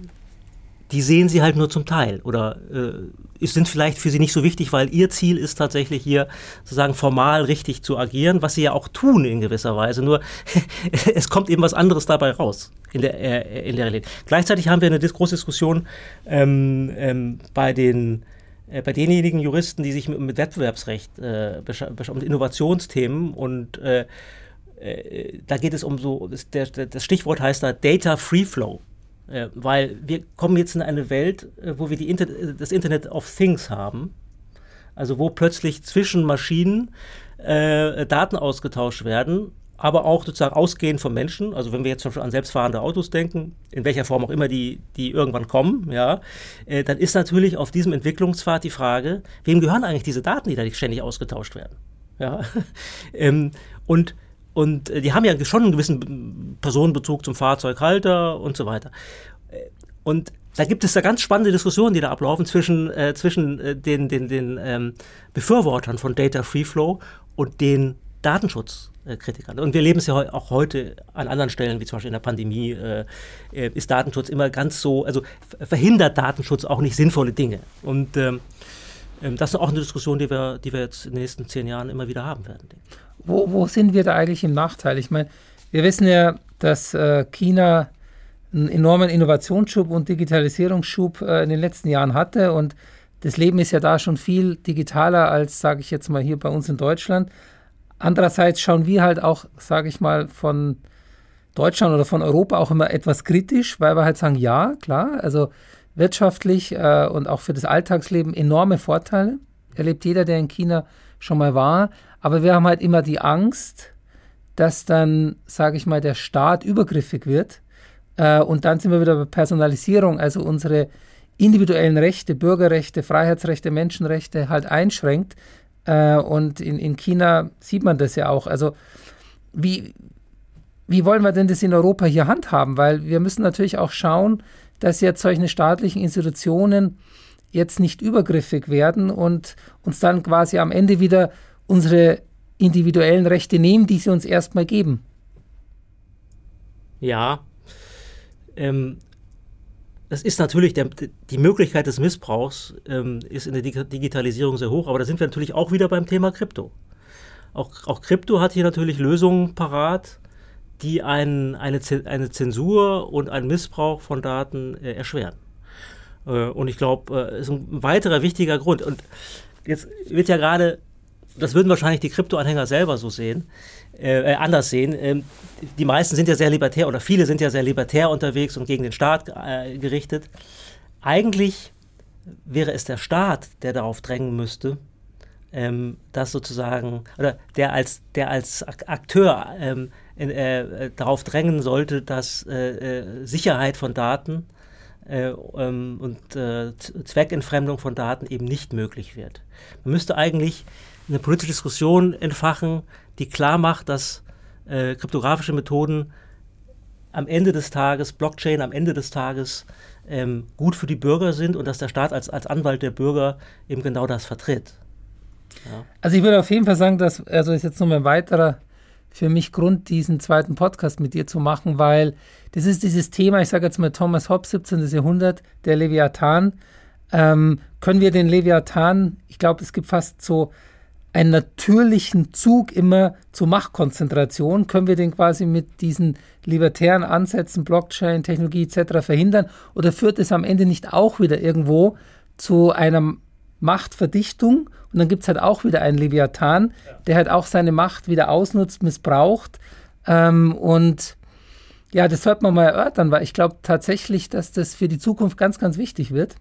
[SPEAKER 1] die sehen sie halt nur zum Teil oder äh, sind vielleicht für sie nicht so wichtig, weil ihr Ziel ist tatsächlich hier sozusagen formal richtig zu agieren, was sie ja auch tun in gewisser Weise. Nur es kommt eben was anderes dabei raus in der, äh, in der Realität. Gleichzeitig haben wir eine große Diskussion ähm, ähm, bei den bei denjenigen Juristen, die sich mit, mit Wettbewerbsrecht, äh, um Innovationsthemen und äh, äh, da geht es um so, das, der, das Stichwort heißt da Data Free Flow. Äh, weil wir kommen jetzt in eine Welt, äh, wo wir Inter das Internet of Things haben. Also wo plötzlich zwischen Maschinen Daten ausgetauscht werden aber auch sozusagen ausgehend vom Menschen. Also wenn wir jetzt zum Beispiel an selbstfahrende Autos denken, in welcher Form auch immer die, die irgendwann kommen, ja, äh, dann ist natürlich auf diesem Entwicklungspfad die Frage, wem gehören eigentlich diese Daten, die da ständig ausgetauscht werden? Ja, ähm, und und äh, die haben ja schon einen gewissen Personenbezug zum Fahrzeughalter und so weiter. Äh, und da gibt es da ganz spannende Diskussionen, die da ablaufen zwischen, äh, zwischen äh, den, den, den ähm, Befürwortern von Data Free Flow und den Datenschutzkritikern. Und wir leben es ja auch heute an anderen Stellen, wie zum Beispiel in der Pandemie, äh, äh, ist Datenschutz immer ganz so, also verhindert Datenschutz auch nicht sinnvolle Dinge. Und ähm, ähm, das ist auch eine Diskussion, die wir, die wir jetzt in den nächsten zehn Jahren immer wieder haben werden.
[SPEAKER 3] Wo, wo sind wir da eigentlich im Nachteil? Ich meine, wir wissen ja, dass äh, China einen enormen Innovationsschub und Digitalisierungsschub äh, in den letzten Jahren hatte und das Leben ist ja da schon viel digitaler als, sage ich jetzt mal, hier bei uns in Deutschland. Andererseits schauen wir halt auch, sage ich mal, von Deutschland oder von Europa auch immer etwas kritisch, weil wir halt sagen, ja, klar, also wirtschaftlich äh, und auch für das Alltagsleben enorme Vorteile. Erlebt jeder, der in China schon mal war. Aber wir haben halt immer die Angst, dass dann, sage ich mal, der Staat übergriffig wird. Äh, und dann sind wir wieder bei Personalisierung, also unsere individuellen Rechte, Bürgerrechte, Freiheitsrechte, Menschenrechte halt einschränkt, äh, und in, in China sieht man das ja auch. Also wie, wie wollen wir denn das in Europa hier handhaben? Weil wir müssen natürlich auch schauen, dass jetzt solche staatlichen Institutionen jetzt nicht übergriffig werden und uns dann quasi am Ende wieder unsere individuellen Rechte nehmen, die sie uns erstmal geben.
[SPEAKER 1] Ja, ähm, das ist natürlich der, die Möglichkeit des Missbrauchs ähm, ist in der Digitalisierung sehr hoch, aber da sind wir natürlich auch wieder beim Thema Krypto. Auch, auch Krypto hat hier natürlich Lösungen parat, die ein, eine, eine Zensur und einen Missbrauch von Daten äh, erschweren. Äh, und ich glaube, äh, ist ein weiterer wichtiger Grund. Und jetzt wird ja gerade, das würden wahrscheinlich die Krypto-Anhänger selber so sehen, äh, anders sehen. Ähm, die meisten sind ja sehr libertär oder viele sind ja sehr libertär unterwegs und gegen den Staat äh, gerichtet. Eigentlich wäre es der Staat, der darauf drängen müsste, ähm, dass sozusagen, oder der als, der als Akteur ähm, in, äh, darauf drängen sollte, dass äh, äh Sicherheit von Daten äh, ähm, und äh, Zweckentfremdung von Daten eben nicht möglich wird. Man müsste eigentlich eine politische Diskussion entfachen, die klar macht, dass äh, kryptografische Methoden am Ende des Tages, Blockchain am Ende des Tages ähm, gut für die Bürger sind und dass der Staat als, als Anwalt der Bürger eben genau das vertritt.
[SPEAKER 3] Ja. Also ich würde auf jeden Fall sagen, dass, also ist jetzt nochmal ein weiterer für mich Grund, diesen zweiten Podcast mit dir zu machen, weil das ist dieses Thema, ich sage jetzt mal Thomas Hobbes, 17. Jahrhundert, der Leviathan. Ähm, können wir den Leviathan, ich glaube, es gibt fast so einen natürlichen Zug immer zur Machtkonzentration, können wir den quasi mit diesen libertären Ansätzen, Blockchain, Technologie etc. verhindern? Oder führt es am Ende nicht auch wieder irgendwo zu einer Machtverdichtung? Und dann gibt es halt auch wieder einen Leviathan, der halt auch seine Macht wieder ausnutzt, missbraucht. Ähm, und ja, das sollte man mal erörtern, weil ich glaube tatsächlich, dass das für die Zukunft ganz, ganz wichtig wird.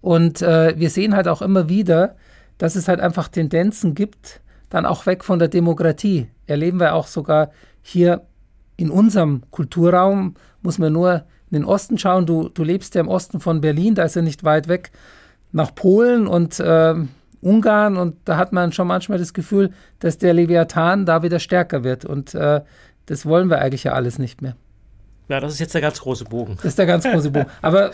[SPEAKER 3] Und äh, wir sehen halt auch immer wieder, dass es halt einfach Tendenzen gibt, dann auch weg von der Demokratie. Erleben wir auch sogar hier in unserem Kulturraum, muss man nur in den Osten schauen. Du, du lebst ja im Osten von Berlin, da ist ja nicht weit weg nach Polen und äh, Ungarn und da hat man schon manchmal das Gefühl, dass der Leviathan da wieder stärker wird und äh, das wollen wir eigentlich ja alles nicht mehr.
[SPEAKER 1] Ja, das ist jetzt der ganz große Bogen.
[SPEAKER 3] Das ist der ganz große Bogen. Aber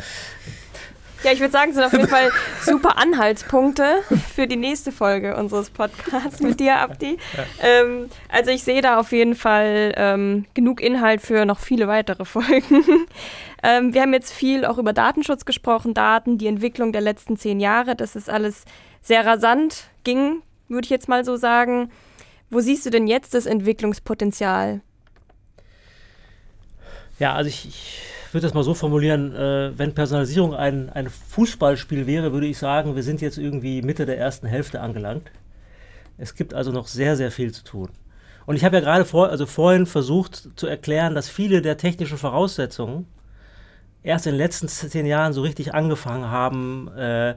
[SPEAKER 2] Ja, ich würde sagen, es sind auf jeden Fall super Anhaltspunkte für die nächste Folge unseres Podcasts mit dir, Abdi. Ähm, also ich sehe da auf jeden Fall ähm, genug Inhalt für noch viele weitere Folgen. ähm, wir haben jetzt viel auch über Datenschutz gesprochen, Daten, die Entwicklung der letzten zehn Jahre. Das ist alles sehr rasant ging, würde ich jetzt mal so sagen. Wo siehst du denn jetzt das Entwicklungspotenzial?
[SPEAKER 1] Ja, also ich, ich würde das mal so formulieren, äh, wenn Personalisierung ein, ein Fußballspiel wäre, würde ich sagen, wir sind jetzt irgendwie Mitte der ersten Hälfte angelangt. Es gibt also noch sehr, sehr viel zu tun. Und ich habe ja gerade vor, also vorhin versucht zu erklären, dass viele der technischen Voraussetzungen erst in den letzten zehn Jahren so richtig angefangen haben, äh,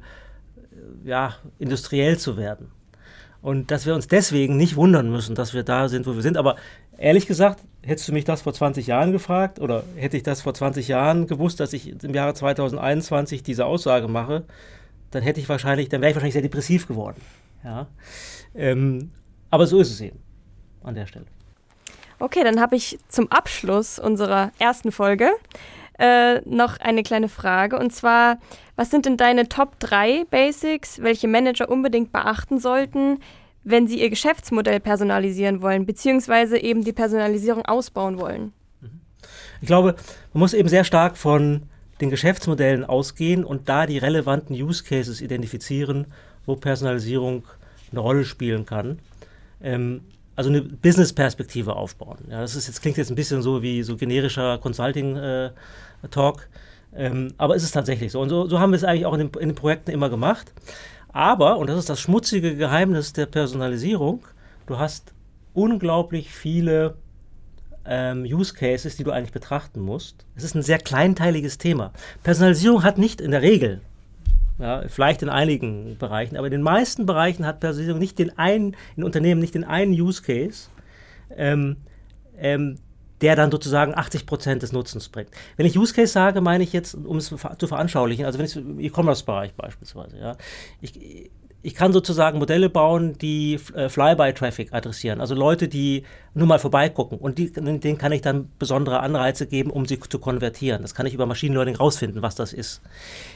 [SPEAKER 1] ja, industriell zu werden. Und dass wir uns deswegen nicht wundern müssen, dass wir da sind, wo wir sind. Aber ehrlich gesagt, hättest du mich das vor 20 Jahren gefragt oder hätte ich das vor 20 Jahren gewusst, dass ich im Jahre 2021 diese Aussage mache, dann hätte ich wahrscheinlich, dann wäre ich wahrscheinlich sehr depressiv geworden. Ja. Ähm, aber so ist es eben an der Stelle.
[SPEAKER 2] Okay, dann habe ich zum Abschluss unserer ersten Folge äh, noch eine kleine Frage. Und zwar, was sind denn deine Top 3 Basics, welche Manager unbedingt beachten sollten, wenn sie ihr Geschäftsmodell personalisieren wollen, beziehungsweise eben die Personalisierung ausbauen wollen?
[SPEAKER 1] Ich glaube, man muss eben sehr stark von den Geschäftsmodellen ausgehen und da die relevanten Use Cases identifizieren, wo Personalisierung eine Rolle spielen kann. Ähm, also eine Business-Perspektive aufbauen. Ja, das ist jetzt, klingt jetzt ein bisschen so wie so generischer Consulting-Talk, äh, ähm, aber ist es tatsächlich so. Und so, so haben wir es eigentlich auch in den, in den Projekten immer gemacht. Aber, und das ist das schmutzige Geheimnis der Personalisierung, du hast unglaublich viele ähm, Use Cases, die du eigentlich betrachten musst. Es ist ein sehr kleinteiliges Thema. Personalisierung hat nicht in der Regel, ja, vielleicht in einigen Bereichen, aber in den meisten Bereichen hat Personalisierung nicht den einen, in Unternehmen nicht den einen Use Case, ähm, ähm, der dann sozusagen 80 Prozent des Nutzens bringt. Wenn ich Use Case sage, meine ich jetzt, um es zu veranschaulichen, also wenn ich im E-Commerce-Bereich beispielsweise, ja, ich, ich kann sozusagen Modelle bauen, die äh, Flyby-Traffic adressieren, also Leute, die nur mal vorbeigucken und die, denen kann ich dann besondere Anreize geben, um sie zu konvertieren. Das kann ich über Machine Learning rausfinden, was das ist.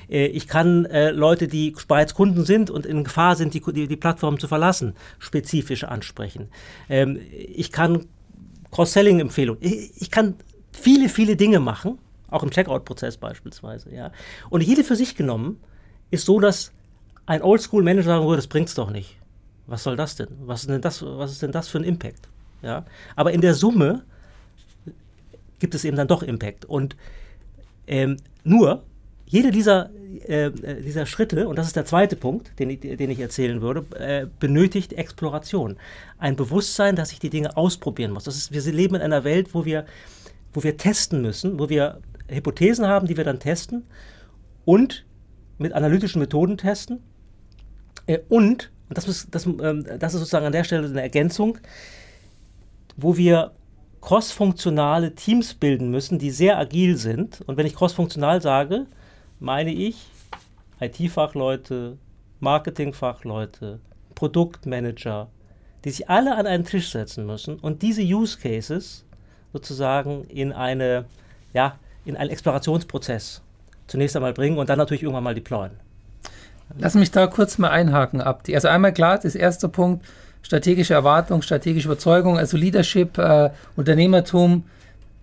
[SPEAKER 1] Äh, ich kann äh, Leute, die bereits Kunden sind und in Gefahr sind, die, die, die Plattform zu verlassen, spezifisch ansprechen. Ähm, ich kann Cross-Selling-Empfehlungen. Ich, ich kann viele, viele Dinge machen, auch im Checkout-Prozess beispielsweise. Ja. Und jede für sich genommen ist so, dass ein Oldschool-Manager sagen würde, das bringt's doch nicht. Was soll das denn? Was ist denn das, was ist denn das für ein Impact? Ja. Aber in der Summe gibt es eben dann doch Impact. Und ähm, nur jede dieser, äh, äh, dieser Schritte, und das ist der zweite Punkt, den ich, den ich erzählen würde, äh, benötigt Exploration. Ein Bewusstsein, dass ich die Dinge ausprobieren muss. Das ist, wir leben in einer Welt, wo wir, wo wir testen müssen, wo wir Hypothesen haben, die wir dann testen und mit analytischen Methoden testen. Äh, und, und das, ist, das, ähm, das ist sozusagen an der Stelle eine Ergänzung, wo wir crossfunktionale Teams bilden müssen, die sehr agil sind. Und wenn ich crossfunktional sage, meine ich IT-Fachleute, Marketing-Fachleute, Produktmanager, die sich alle an einen Tisch setzen müssen und diese Use Cases sozusagen in eine, ja, in einen Explorationsprozess zunächst einmal bringen und dann natürlich irgendwann mal deployen.
[SPEAKER 3] Lass mich da kurz mal einhaken, Abdi. Also einmal klar, das erste Punkt, strategische Erwartung, strategische Überzeugung, also Leadership, äh, Unternehmertum,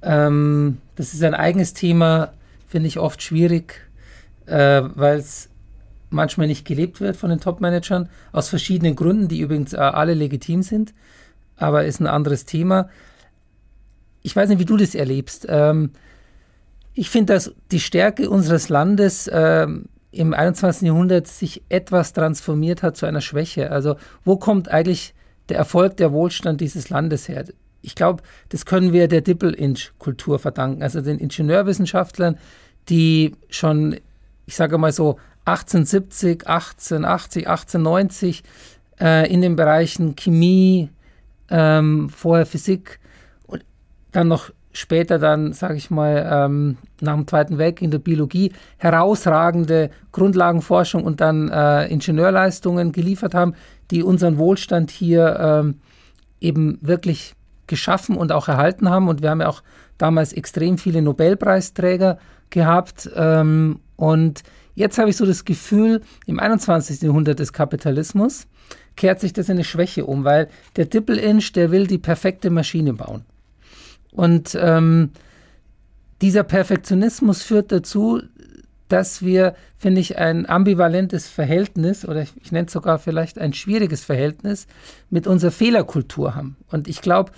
[SPEAKER 3] ähm, das ist ein eigenes Thema, finde ich oft schwierig äh, weil es manchmal nicht gelebt wird von den Top-Managern, aus verschiedenen Gründen, die übrigens äh, alle legitim sind, aber ist ein anderes Thema. Ich weiß nicht, wie du das erlebst. Ähm, ich finde, dass die Stärke unseres Landes ähm, im 21. Jahrhundert sich etwas transformiert hat zu einer Schwäche. Also wo kommt eigentlich der Erfolg, der Wohlstand dieses Landes her? Ich glaube, das können wir der Dippel-Inch-Kultur verdanken, also den Ingenieurwissenschaftlern, die schon ich sage mal so 1870, 1880, 1890 äh, in den Bereichen Chemie, ähm, vorher Physik und dann noch später dann, sage ich mal, ähm, nach dem Zweiten Weltkrieg in der Biologie herausragende Grundlagenforschung und dann äh, Ingenieurleistungen geliefert haben, die unseren Wohlstand hier ähm, eben wirklich geschaffen und auch erhalten haben. Und wir haben ja auch damals extrem viele Nobelpreisträger gehabt. Ähm, und jetzt habe ich so das Gefühl, im 21. Jahrhundert des Kapitalismus kehrt sich das in eine Schwäche um, weil der Dippel-Inch, der will die perfekte Maschine bauen. Und ähm, dieser Perfektionismus führt dazu, dass wir, finde ich, ein ambivalentes Verhältnis oder ich, ich nenne es sogar vielleicht ein schwieriges Verhältnis mit unserer Fehlerkultur haben. Und ich glaube,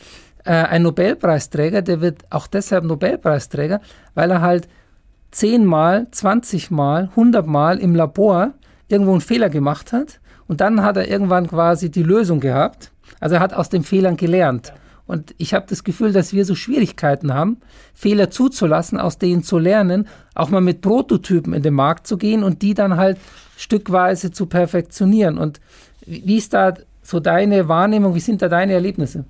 [SPEAKER 3] äh, ein Nobelpreisträger, der wird auch deshalb Nobelpreisträger, weil er halt zehnmal, zwanzigmal, hundertmal im Labor irgendwo einen Fehler gemacht hat und dann hat er irgendwann quasi die Lösung gehabt. Also er hat aus den Fehlern gelernt. Und ich habe das Gefühl, dass wir so Schwierigkeiten haben, Fehler zuzulassen, aus denen zu lernen, auch mal mit Prototypen in den Markt zu gehen und die dann halt stückweise zu perfektionieren. Und wie ist da so deine Wahrnehmung, wie sind da deine Erlebnisse?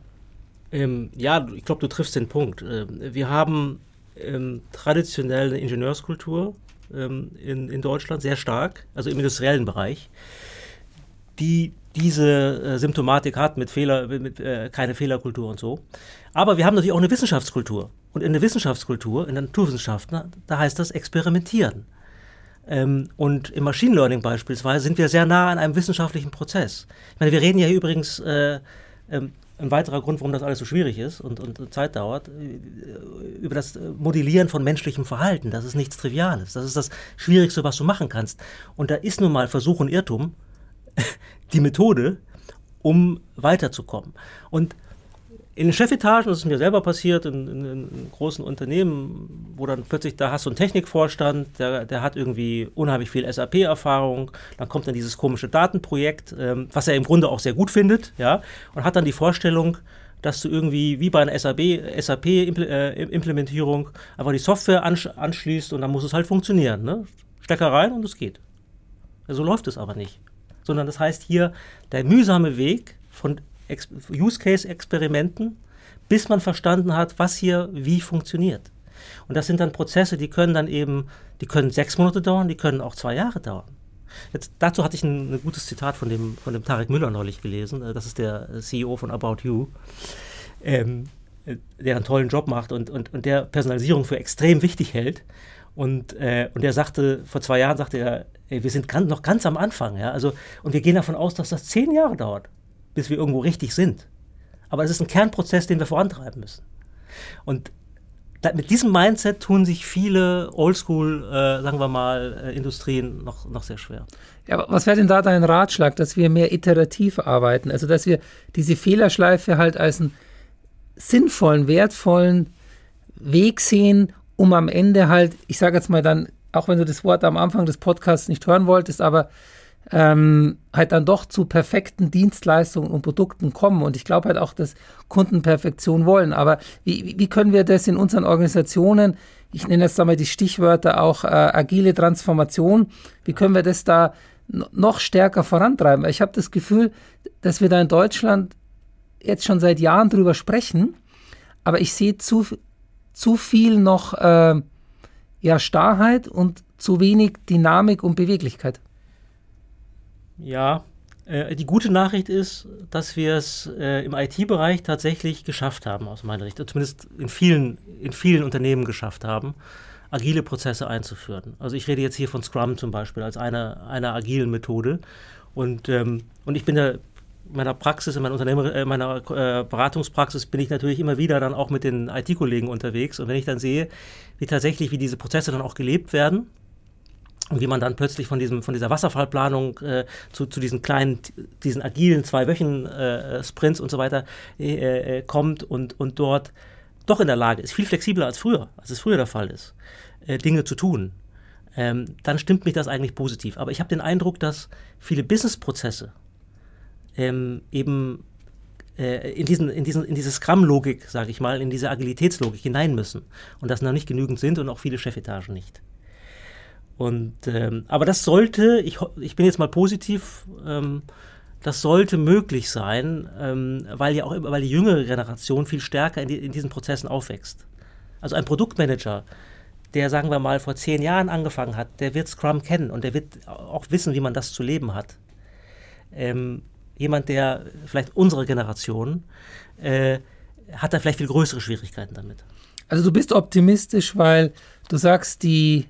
[SPEAKER 1] Ähm, ja, ich glaube, du triffst den Punkt. Ähm, wir haben ähm, traditionell eine Ingenieurskultur ähm, in, in Deutschland, sehr stark, also im industriellen Bereich, die diese äh, Symptomatik hat mit Fehler, mit, äh, keine Fehlerkultur und so. Aber wir haben natürlich auch eine Wissenschaftskultur. Und in der Wissenschaftskultur, in der Naturwissenschaften, da heißt das Experimentieren. Ähm, und im Machine Learning beispielsweise sind wir sehr nah an einem wissenschaftlichen Prozess. Ich meine, wir reden ja übrigens äh, ähm, ein weiterer Grund, warum das alles so schwierig ist und, und Zeit dauert, äh, über das Modellieren von menschlichem Verhalten. Das ist nichts Triviales. Das ist das Schwierigste, was du machen kannst. Und da ist nun mal Versuch und Irrtum die Methode, um weiterzukommen. Und in den Chefetagen, das ist mir selber passiert, in, in, in, großen Unternehmen, wo dann plötzlich, da hast du einen Technikvorstand, der, der hat irgendwie unheimlich viel SAP-Erfahrung, dann kommt dann dieses komische Datenprojekt, ähm, was er im Grunde auch sehr gut findet, ja, und hat dann die Vorstellung, dass du irgendwie wie bei einer SAP-Implementierung SAP äh, einfach die Software ansch anschließt und dann muss es halt funktionieren. Ne? Stecker rein und es geht. So läuft es aber nicht. Sondern das heißt hier der mühsame Weg von Use-Case-Experimenten, bis man verstanden hat, was hier wie funktioniert. Und das sind dann Prozesse, die können dann eben, die können sechs Monate dauern, die können auch zwei Jahre dauern. Jetzt, dazu hatte ich ein, ein, gutes Zitat von dem, von dem Tarek Müller neulich gelesen. Äh, das ist der CEO von About You, ähm, äh, der einen tollen Job macht und, und, und der Personalisierung für extrem wichtig hält. Und, äh, und er sagte, vor zwei Jahren sagte er, ey, wir sind ganz, noch ganz am Anfang, ja. Also, und wir gehen davon aus, dass das zehn Jahre dauert bis wir irgendwo richtig sind. Aber es ist ein Kernprozess, den wir vorantreiben müssen. Und mit diesem Mindset tun sich viele Oldschool, äh, sagen wir mal, äh, Industrien noch, noch sehr schwer.
[SPEAKER 3] Ja, was wäre denn da dein Ratschlag, dass wir mehr iterativ arbeiten? Also, dass wir diese Fehlerschleife halt als einen sinnvollen, wertvollen Weg sehen, um am Ende halt, ich sage jetzt mal dann, auch wenn du das Wort am Anfang des Podcasts nicht hören wolltest, aber ähm, halt dann doch zu perfekten Dienstleistungen und Produkten kommen. Und ich glaube halt auch, dass Kunden Perfektion wollen. Aber wie, wie können wir das in unseren Organisationen, ich nenne jetzt einmal die Stichwörter auch äh, agile Transformation, wie können wir das da noch stärker vorantreiben? Ich habe das Gefühl, dass wir da in Deutschland jetzt schon seit Jahren drüber sprechen, aber ich sehe zu, zu viel noch äh, ja, Starrheit und zu wenig Dynamik und Beweglichkeit.
[SPEAKER 1] Ja, äh, die gute Nachricht ist, dass wir es äh, im IT-Bereich tatsächlich geschafft haben, aus meiner Sicht, zumindest in vielen, in vielen Unternehmen geschafft haben, agile Prozesse einzuführen. Also ich rede jetzt hier von Scrum zum Beispiel als einer, einer agilen Methode. Und, ähm, und ich bin da in meiner Praxis, in meiner, Unternehmer, äh, meiner äh, Beratungspraxis bin ich natürlich immer wieder dann auch mit den IT-Kollegen unterwegs. Und wenn ich dann sehe, wie tatsächlich, wie diese Prozesse dann auch gelebt werden, und wie man dann plötzlich von, diesem, von dieser Wasserfallplanung äh, zu, zu diesen kleinen, diesen agilen zwei Wochen äh, Sprints und so weiter äh, äh, kommt und, und dort doch in der Lage ist, viel flexibler als früher, als es früher der Fall ist, äh, Dinge zu tun, ähm, dann stimmt mich das eigentlich positiv. Aber ich habe den Eindruck, dass viele Businessprozesse ähm, eben äh, in, diesen, in, diesen, in diese Scrum-Logik, sage ich mal, in diese Agilitätslogik hinein müssen und das noch nicht genügend sind und auch viele Chefetagen nicht. Und, ähm, aber das sollte, ich, ich bin jetzt mal positiv, ähm, das sollte möglich sein, ähm, weil ja auch weil die jüngere Generation viel stärker in, die, in diesen Prozessen aufwächst. Also ein Produktmanager, der, sagen wir mal, vor zehn Jahren angefangen hat, der wird Scrum kennen und der wird auch wissen, wie man das zu leben hat. Ähm, jemand, der vielleicht unsere Generation, äh, hat da vielleicht viel größere Schwierigkeiten damit.
[SPEAKER 3] Also du bist optimistisch, weil du sagst, die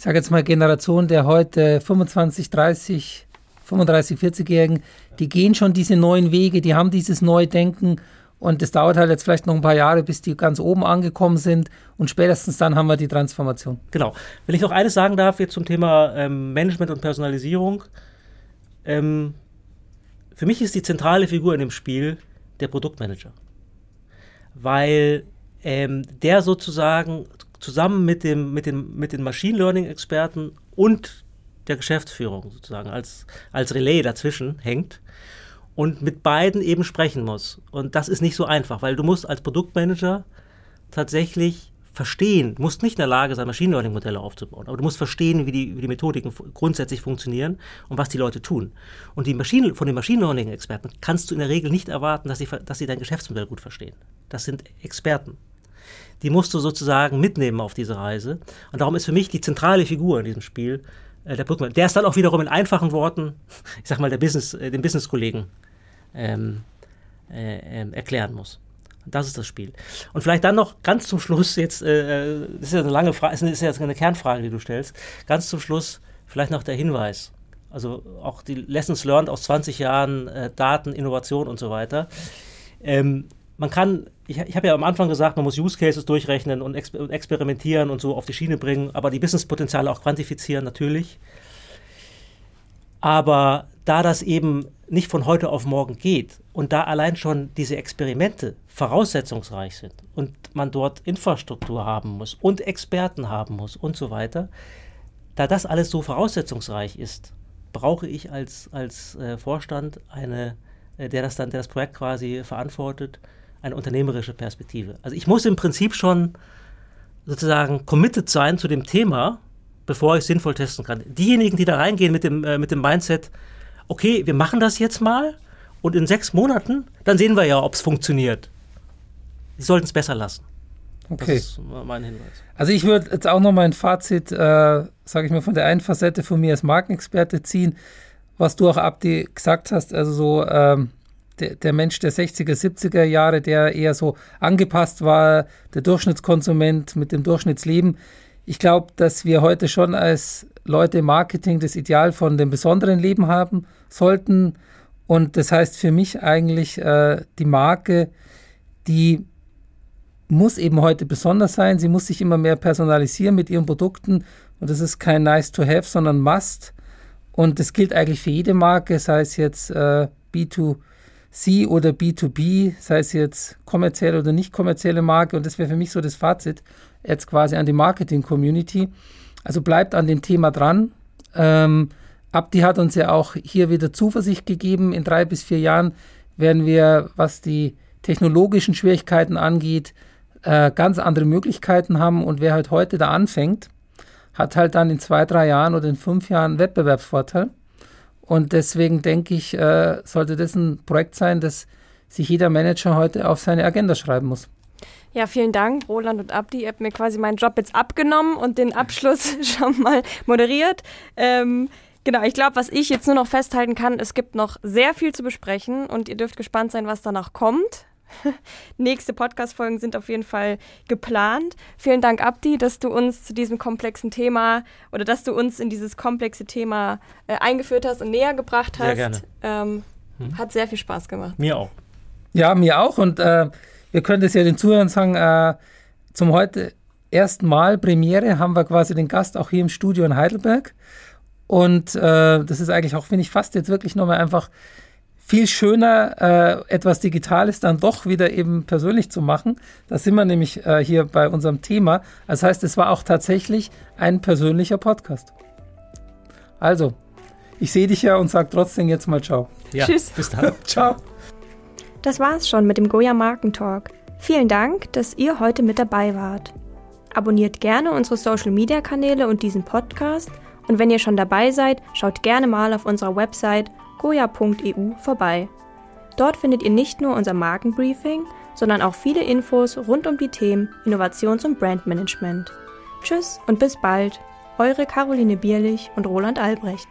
[SPEAKER 3] ich sage jetzt mal Generation der heute 25, 30, 35, 40-Jährigen, die gehen schon diese neuen Wege, die haben dieses Neudenken und es dauert halt jetzt vielleicht noch ein paar Jahre, bis die ganz oben angekommen sind. Und spätestens dann haben wir die Transformation.
[SPEAKER 1] Genau. Wenn ich noch eines sagen darf, jetzt zum Thema ähm, Management und Personalisierung. Ähm, für mich ist die zentrale Figur in dem Spiel der Produktmanager. Weil ähm, der sozusagen zusammen mit, dem, mit, dem, mit den Machine Learning-Experten und der Geschäftsführung sozusagen als, als Relais dazwischen hängt und mit beiden eben sprechen muss. Und das ist nicht so einfach, weil du musst als Produktmanager tatsächlich verstehen, musst nicht in der Lage sein, Machine Learning Modelle aufzubauen, aber du musst verstehen, wie die, wie die Methodiken grundsätzlich funktionieren und was die Leute tun. Und die Maschine, von den Machine Learning Experten kannst du in der Regel nicht erwarten, dass sie, dass sie dein Geschäftsmodell gut verstehen. Das sind Experten. Die musst du sozusagen mitnehmen auf diese Reise. Und darum ist für mich die zentrale Figur in diesem Spiel äh, der Produktmanager. Der ist dann auch wiederum in einfachen Worten, ich sag mal, der Business, äh, den Business-Kollegen ähm, äh, äh, erklären muss. Das ist das Spiel. Und vielleicht dann noch ganz zum Schluss, jetzt, äh, äh das ist ja eine lange Frage, ist ja eine Kernfrage, die du stellst. Ganz zum Schluss vielleicht noch der Hinweis. Also auch die Lessons learned aus 20 Jahren äh, Daten, Innovation und so weiter. Ähm, man kann, ich, ich habe ja am Anfang gesagt, man muss Use Cases durchrechnen und, exper und experimentieren und so auf die Schiene bringen, aber die Businesspotenziale auch quantifizieren natürlich. Aber da das eben nicht von heute auf morgen geht und da allein schon diese Experimente voraussetzungsreich sind und man dort Infrastruktur haben muss und Experten haben muss und so weiter, da das alles so voraussetzungsreich ist, brauche ich als, als äh, Vorstand eine, äh, der das dann, der das Projekt quasi verantwortet, eine unternehmerische Perspektive. Also ich muss im Prinzip schon sozusagen committed sein zu dem Thema, bevor ich sinnvoll testen kann. Diejenigen, die da reingehen mit dem, äh, mit dem Mindset, okay, wir machen das jetzt mal und in sechs Monaten, dann sehen wir ja, ob es funktioniert. Sie sollten es besser lassen.
[SPEAKER 3] Okay. Das ist mein Hinweis. Also ich würde jetzt auch noch mal ein Fazit, äh, sage ich mal, von der einen Facette von mir als Markenexperte ziehen, was du auch Abdi gesagt hast, also so ähm, der, der, Mensch der 60er, 70er Jahre, der eher so angepasst war, der Durchschnittskonsument mit dem Durchschnittsleben. Ich glaube, dass wir heute schon als Leute im Marketing das Ideal von dem besonderen Leben haben sollten. Und das heißt für mich eigentlich, äh, die Marke, die muss eben heute besonders sein. Sie muss sich immer mehr personalisieren mit ihren Produkten. Und das ist kein Nice to Have, sondern Must. Und das gilt eigentlich für jede Marke, sei es jetzt äh, B2C oder B2B, sei es jetzt kommerzielle oder nicht kommerzielle Marke. Und das wäre für mich so das Fazit jetzt quasi an die Marketing-Community. Also bleibt an dem Thema dran. Ähm, Abdi hat uns ja auch hier wieder Zuversicht gegeben. In drei bis vier Jahren werden wir, was die technologischen Schwierigkeiten angeht, äh, ganz andere Möglichkeiten haben. Und wer halt heute da anfängt, hat halt dann in zwei, drei Jahren oder in fünf Jahren Wettbewerbsvorteil. Und deswegen denke ich, äh, sollte das ein Projekt sein, das sich jeder Manager heute auf seine Agenda schreiben muss.
[SPEAKER 2] Ja, vielen Dank, Roland und Abdi. Ihr habt mir quasi meinen Job jetzt abgenommen und den Abschluss schon mal moderiert. Ähm, genau, ich glaube, was ich jetzt nur noch festhalten kann, es gibt noch sehr viel zu besprechen und ihr dürft gespannt sein, was danach kommt. Nächste Podcast-Folgen sind auf jeden Fall geplant. Vielen Dank, Abdi, dass du uns zu diesem komplexen Thema oder dass du uns in dieses komplexe Thema äh, eingeführt hast und näher gebracht hast. Sehr
[SPEAKER 1] gerne. Ähm,
[SPEAKER 2] hm. Hat sehr viel Spaß gemacht.
[SPEAKER 1] Mir auch.
[SPEAKER 3] Ja, mir auch. Und äh, wir können das ja den Zuhörern sagen, äh, zum heute ersten Mal Premiere haben wir quasi den Gast auch hier im Studio in Heidelberg. Und äh, das ist eigentlich auch, finde ich, fast jetzt wirklich nochmal einfach viel schöner, äh, etwas Digitales dann doch wieder eben persönlich zu machen. Da sind wir nämlich äh, hier bei unserem Thema. Das heißt, es war auch tatsächlich ein persönlicher Podcast. Also, ich sehe dich ja und sage trotzdem jetzt mal Ciao.
[SPEAKER 1] Ja, Tschüss. Bis dann.
[SPEAKER 3] Ciao.
[SPEAKER 2] Das war's schon mit dem Goya Markentalk. Vielen Dank, dass ihr heute mit dabei wart. Abonniert gerne unsere Social Media Kanäle und diesen Podcast. Und wenn ihr schon dabei seid, schaut gerne mal auf unserer Website goya.eu vorbei. Dort findet ihr nicht nur unser Markenbriefing, sondern auch viele Infos rund um die Themen Innovations- und Brandmanagement. Tschüss und bis bald, eure Caroline Bierlich und Roland Albrecht.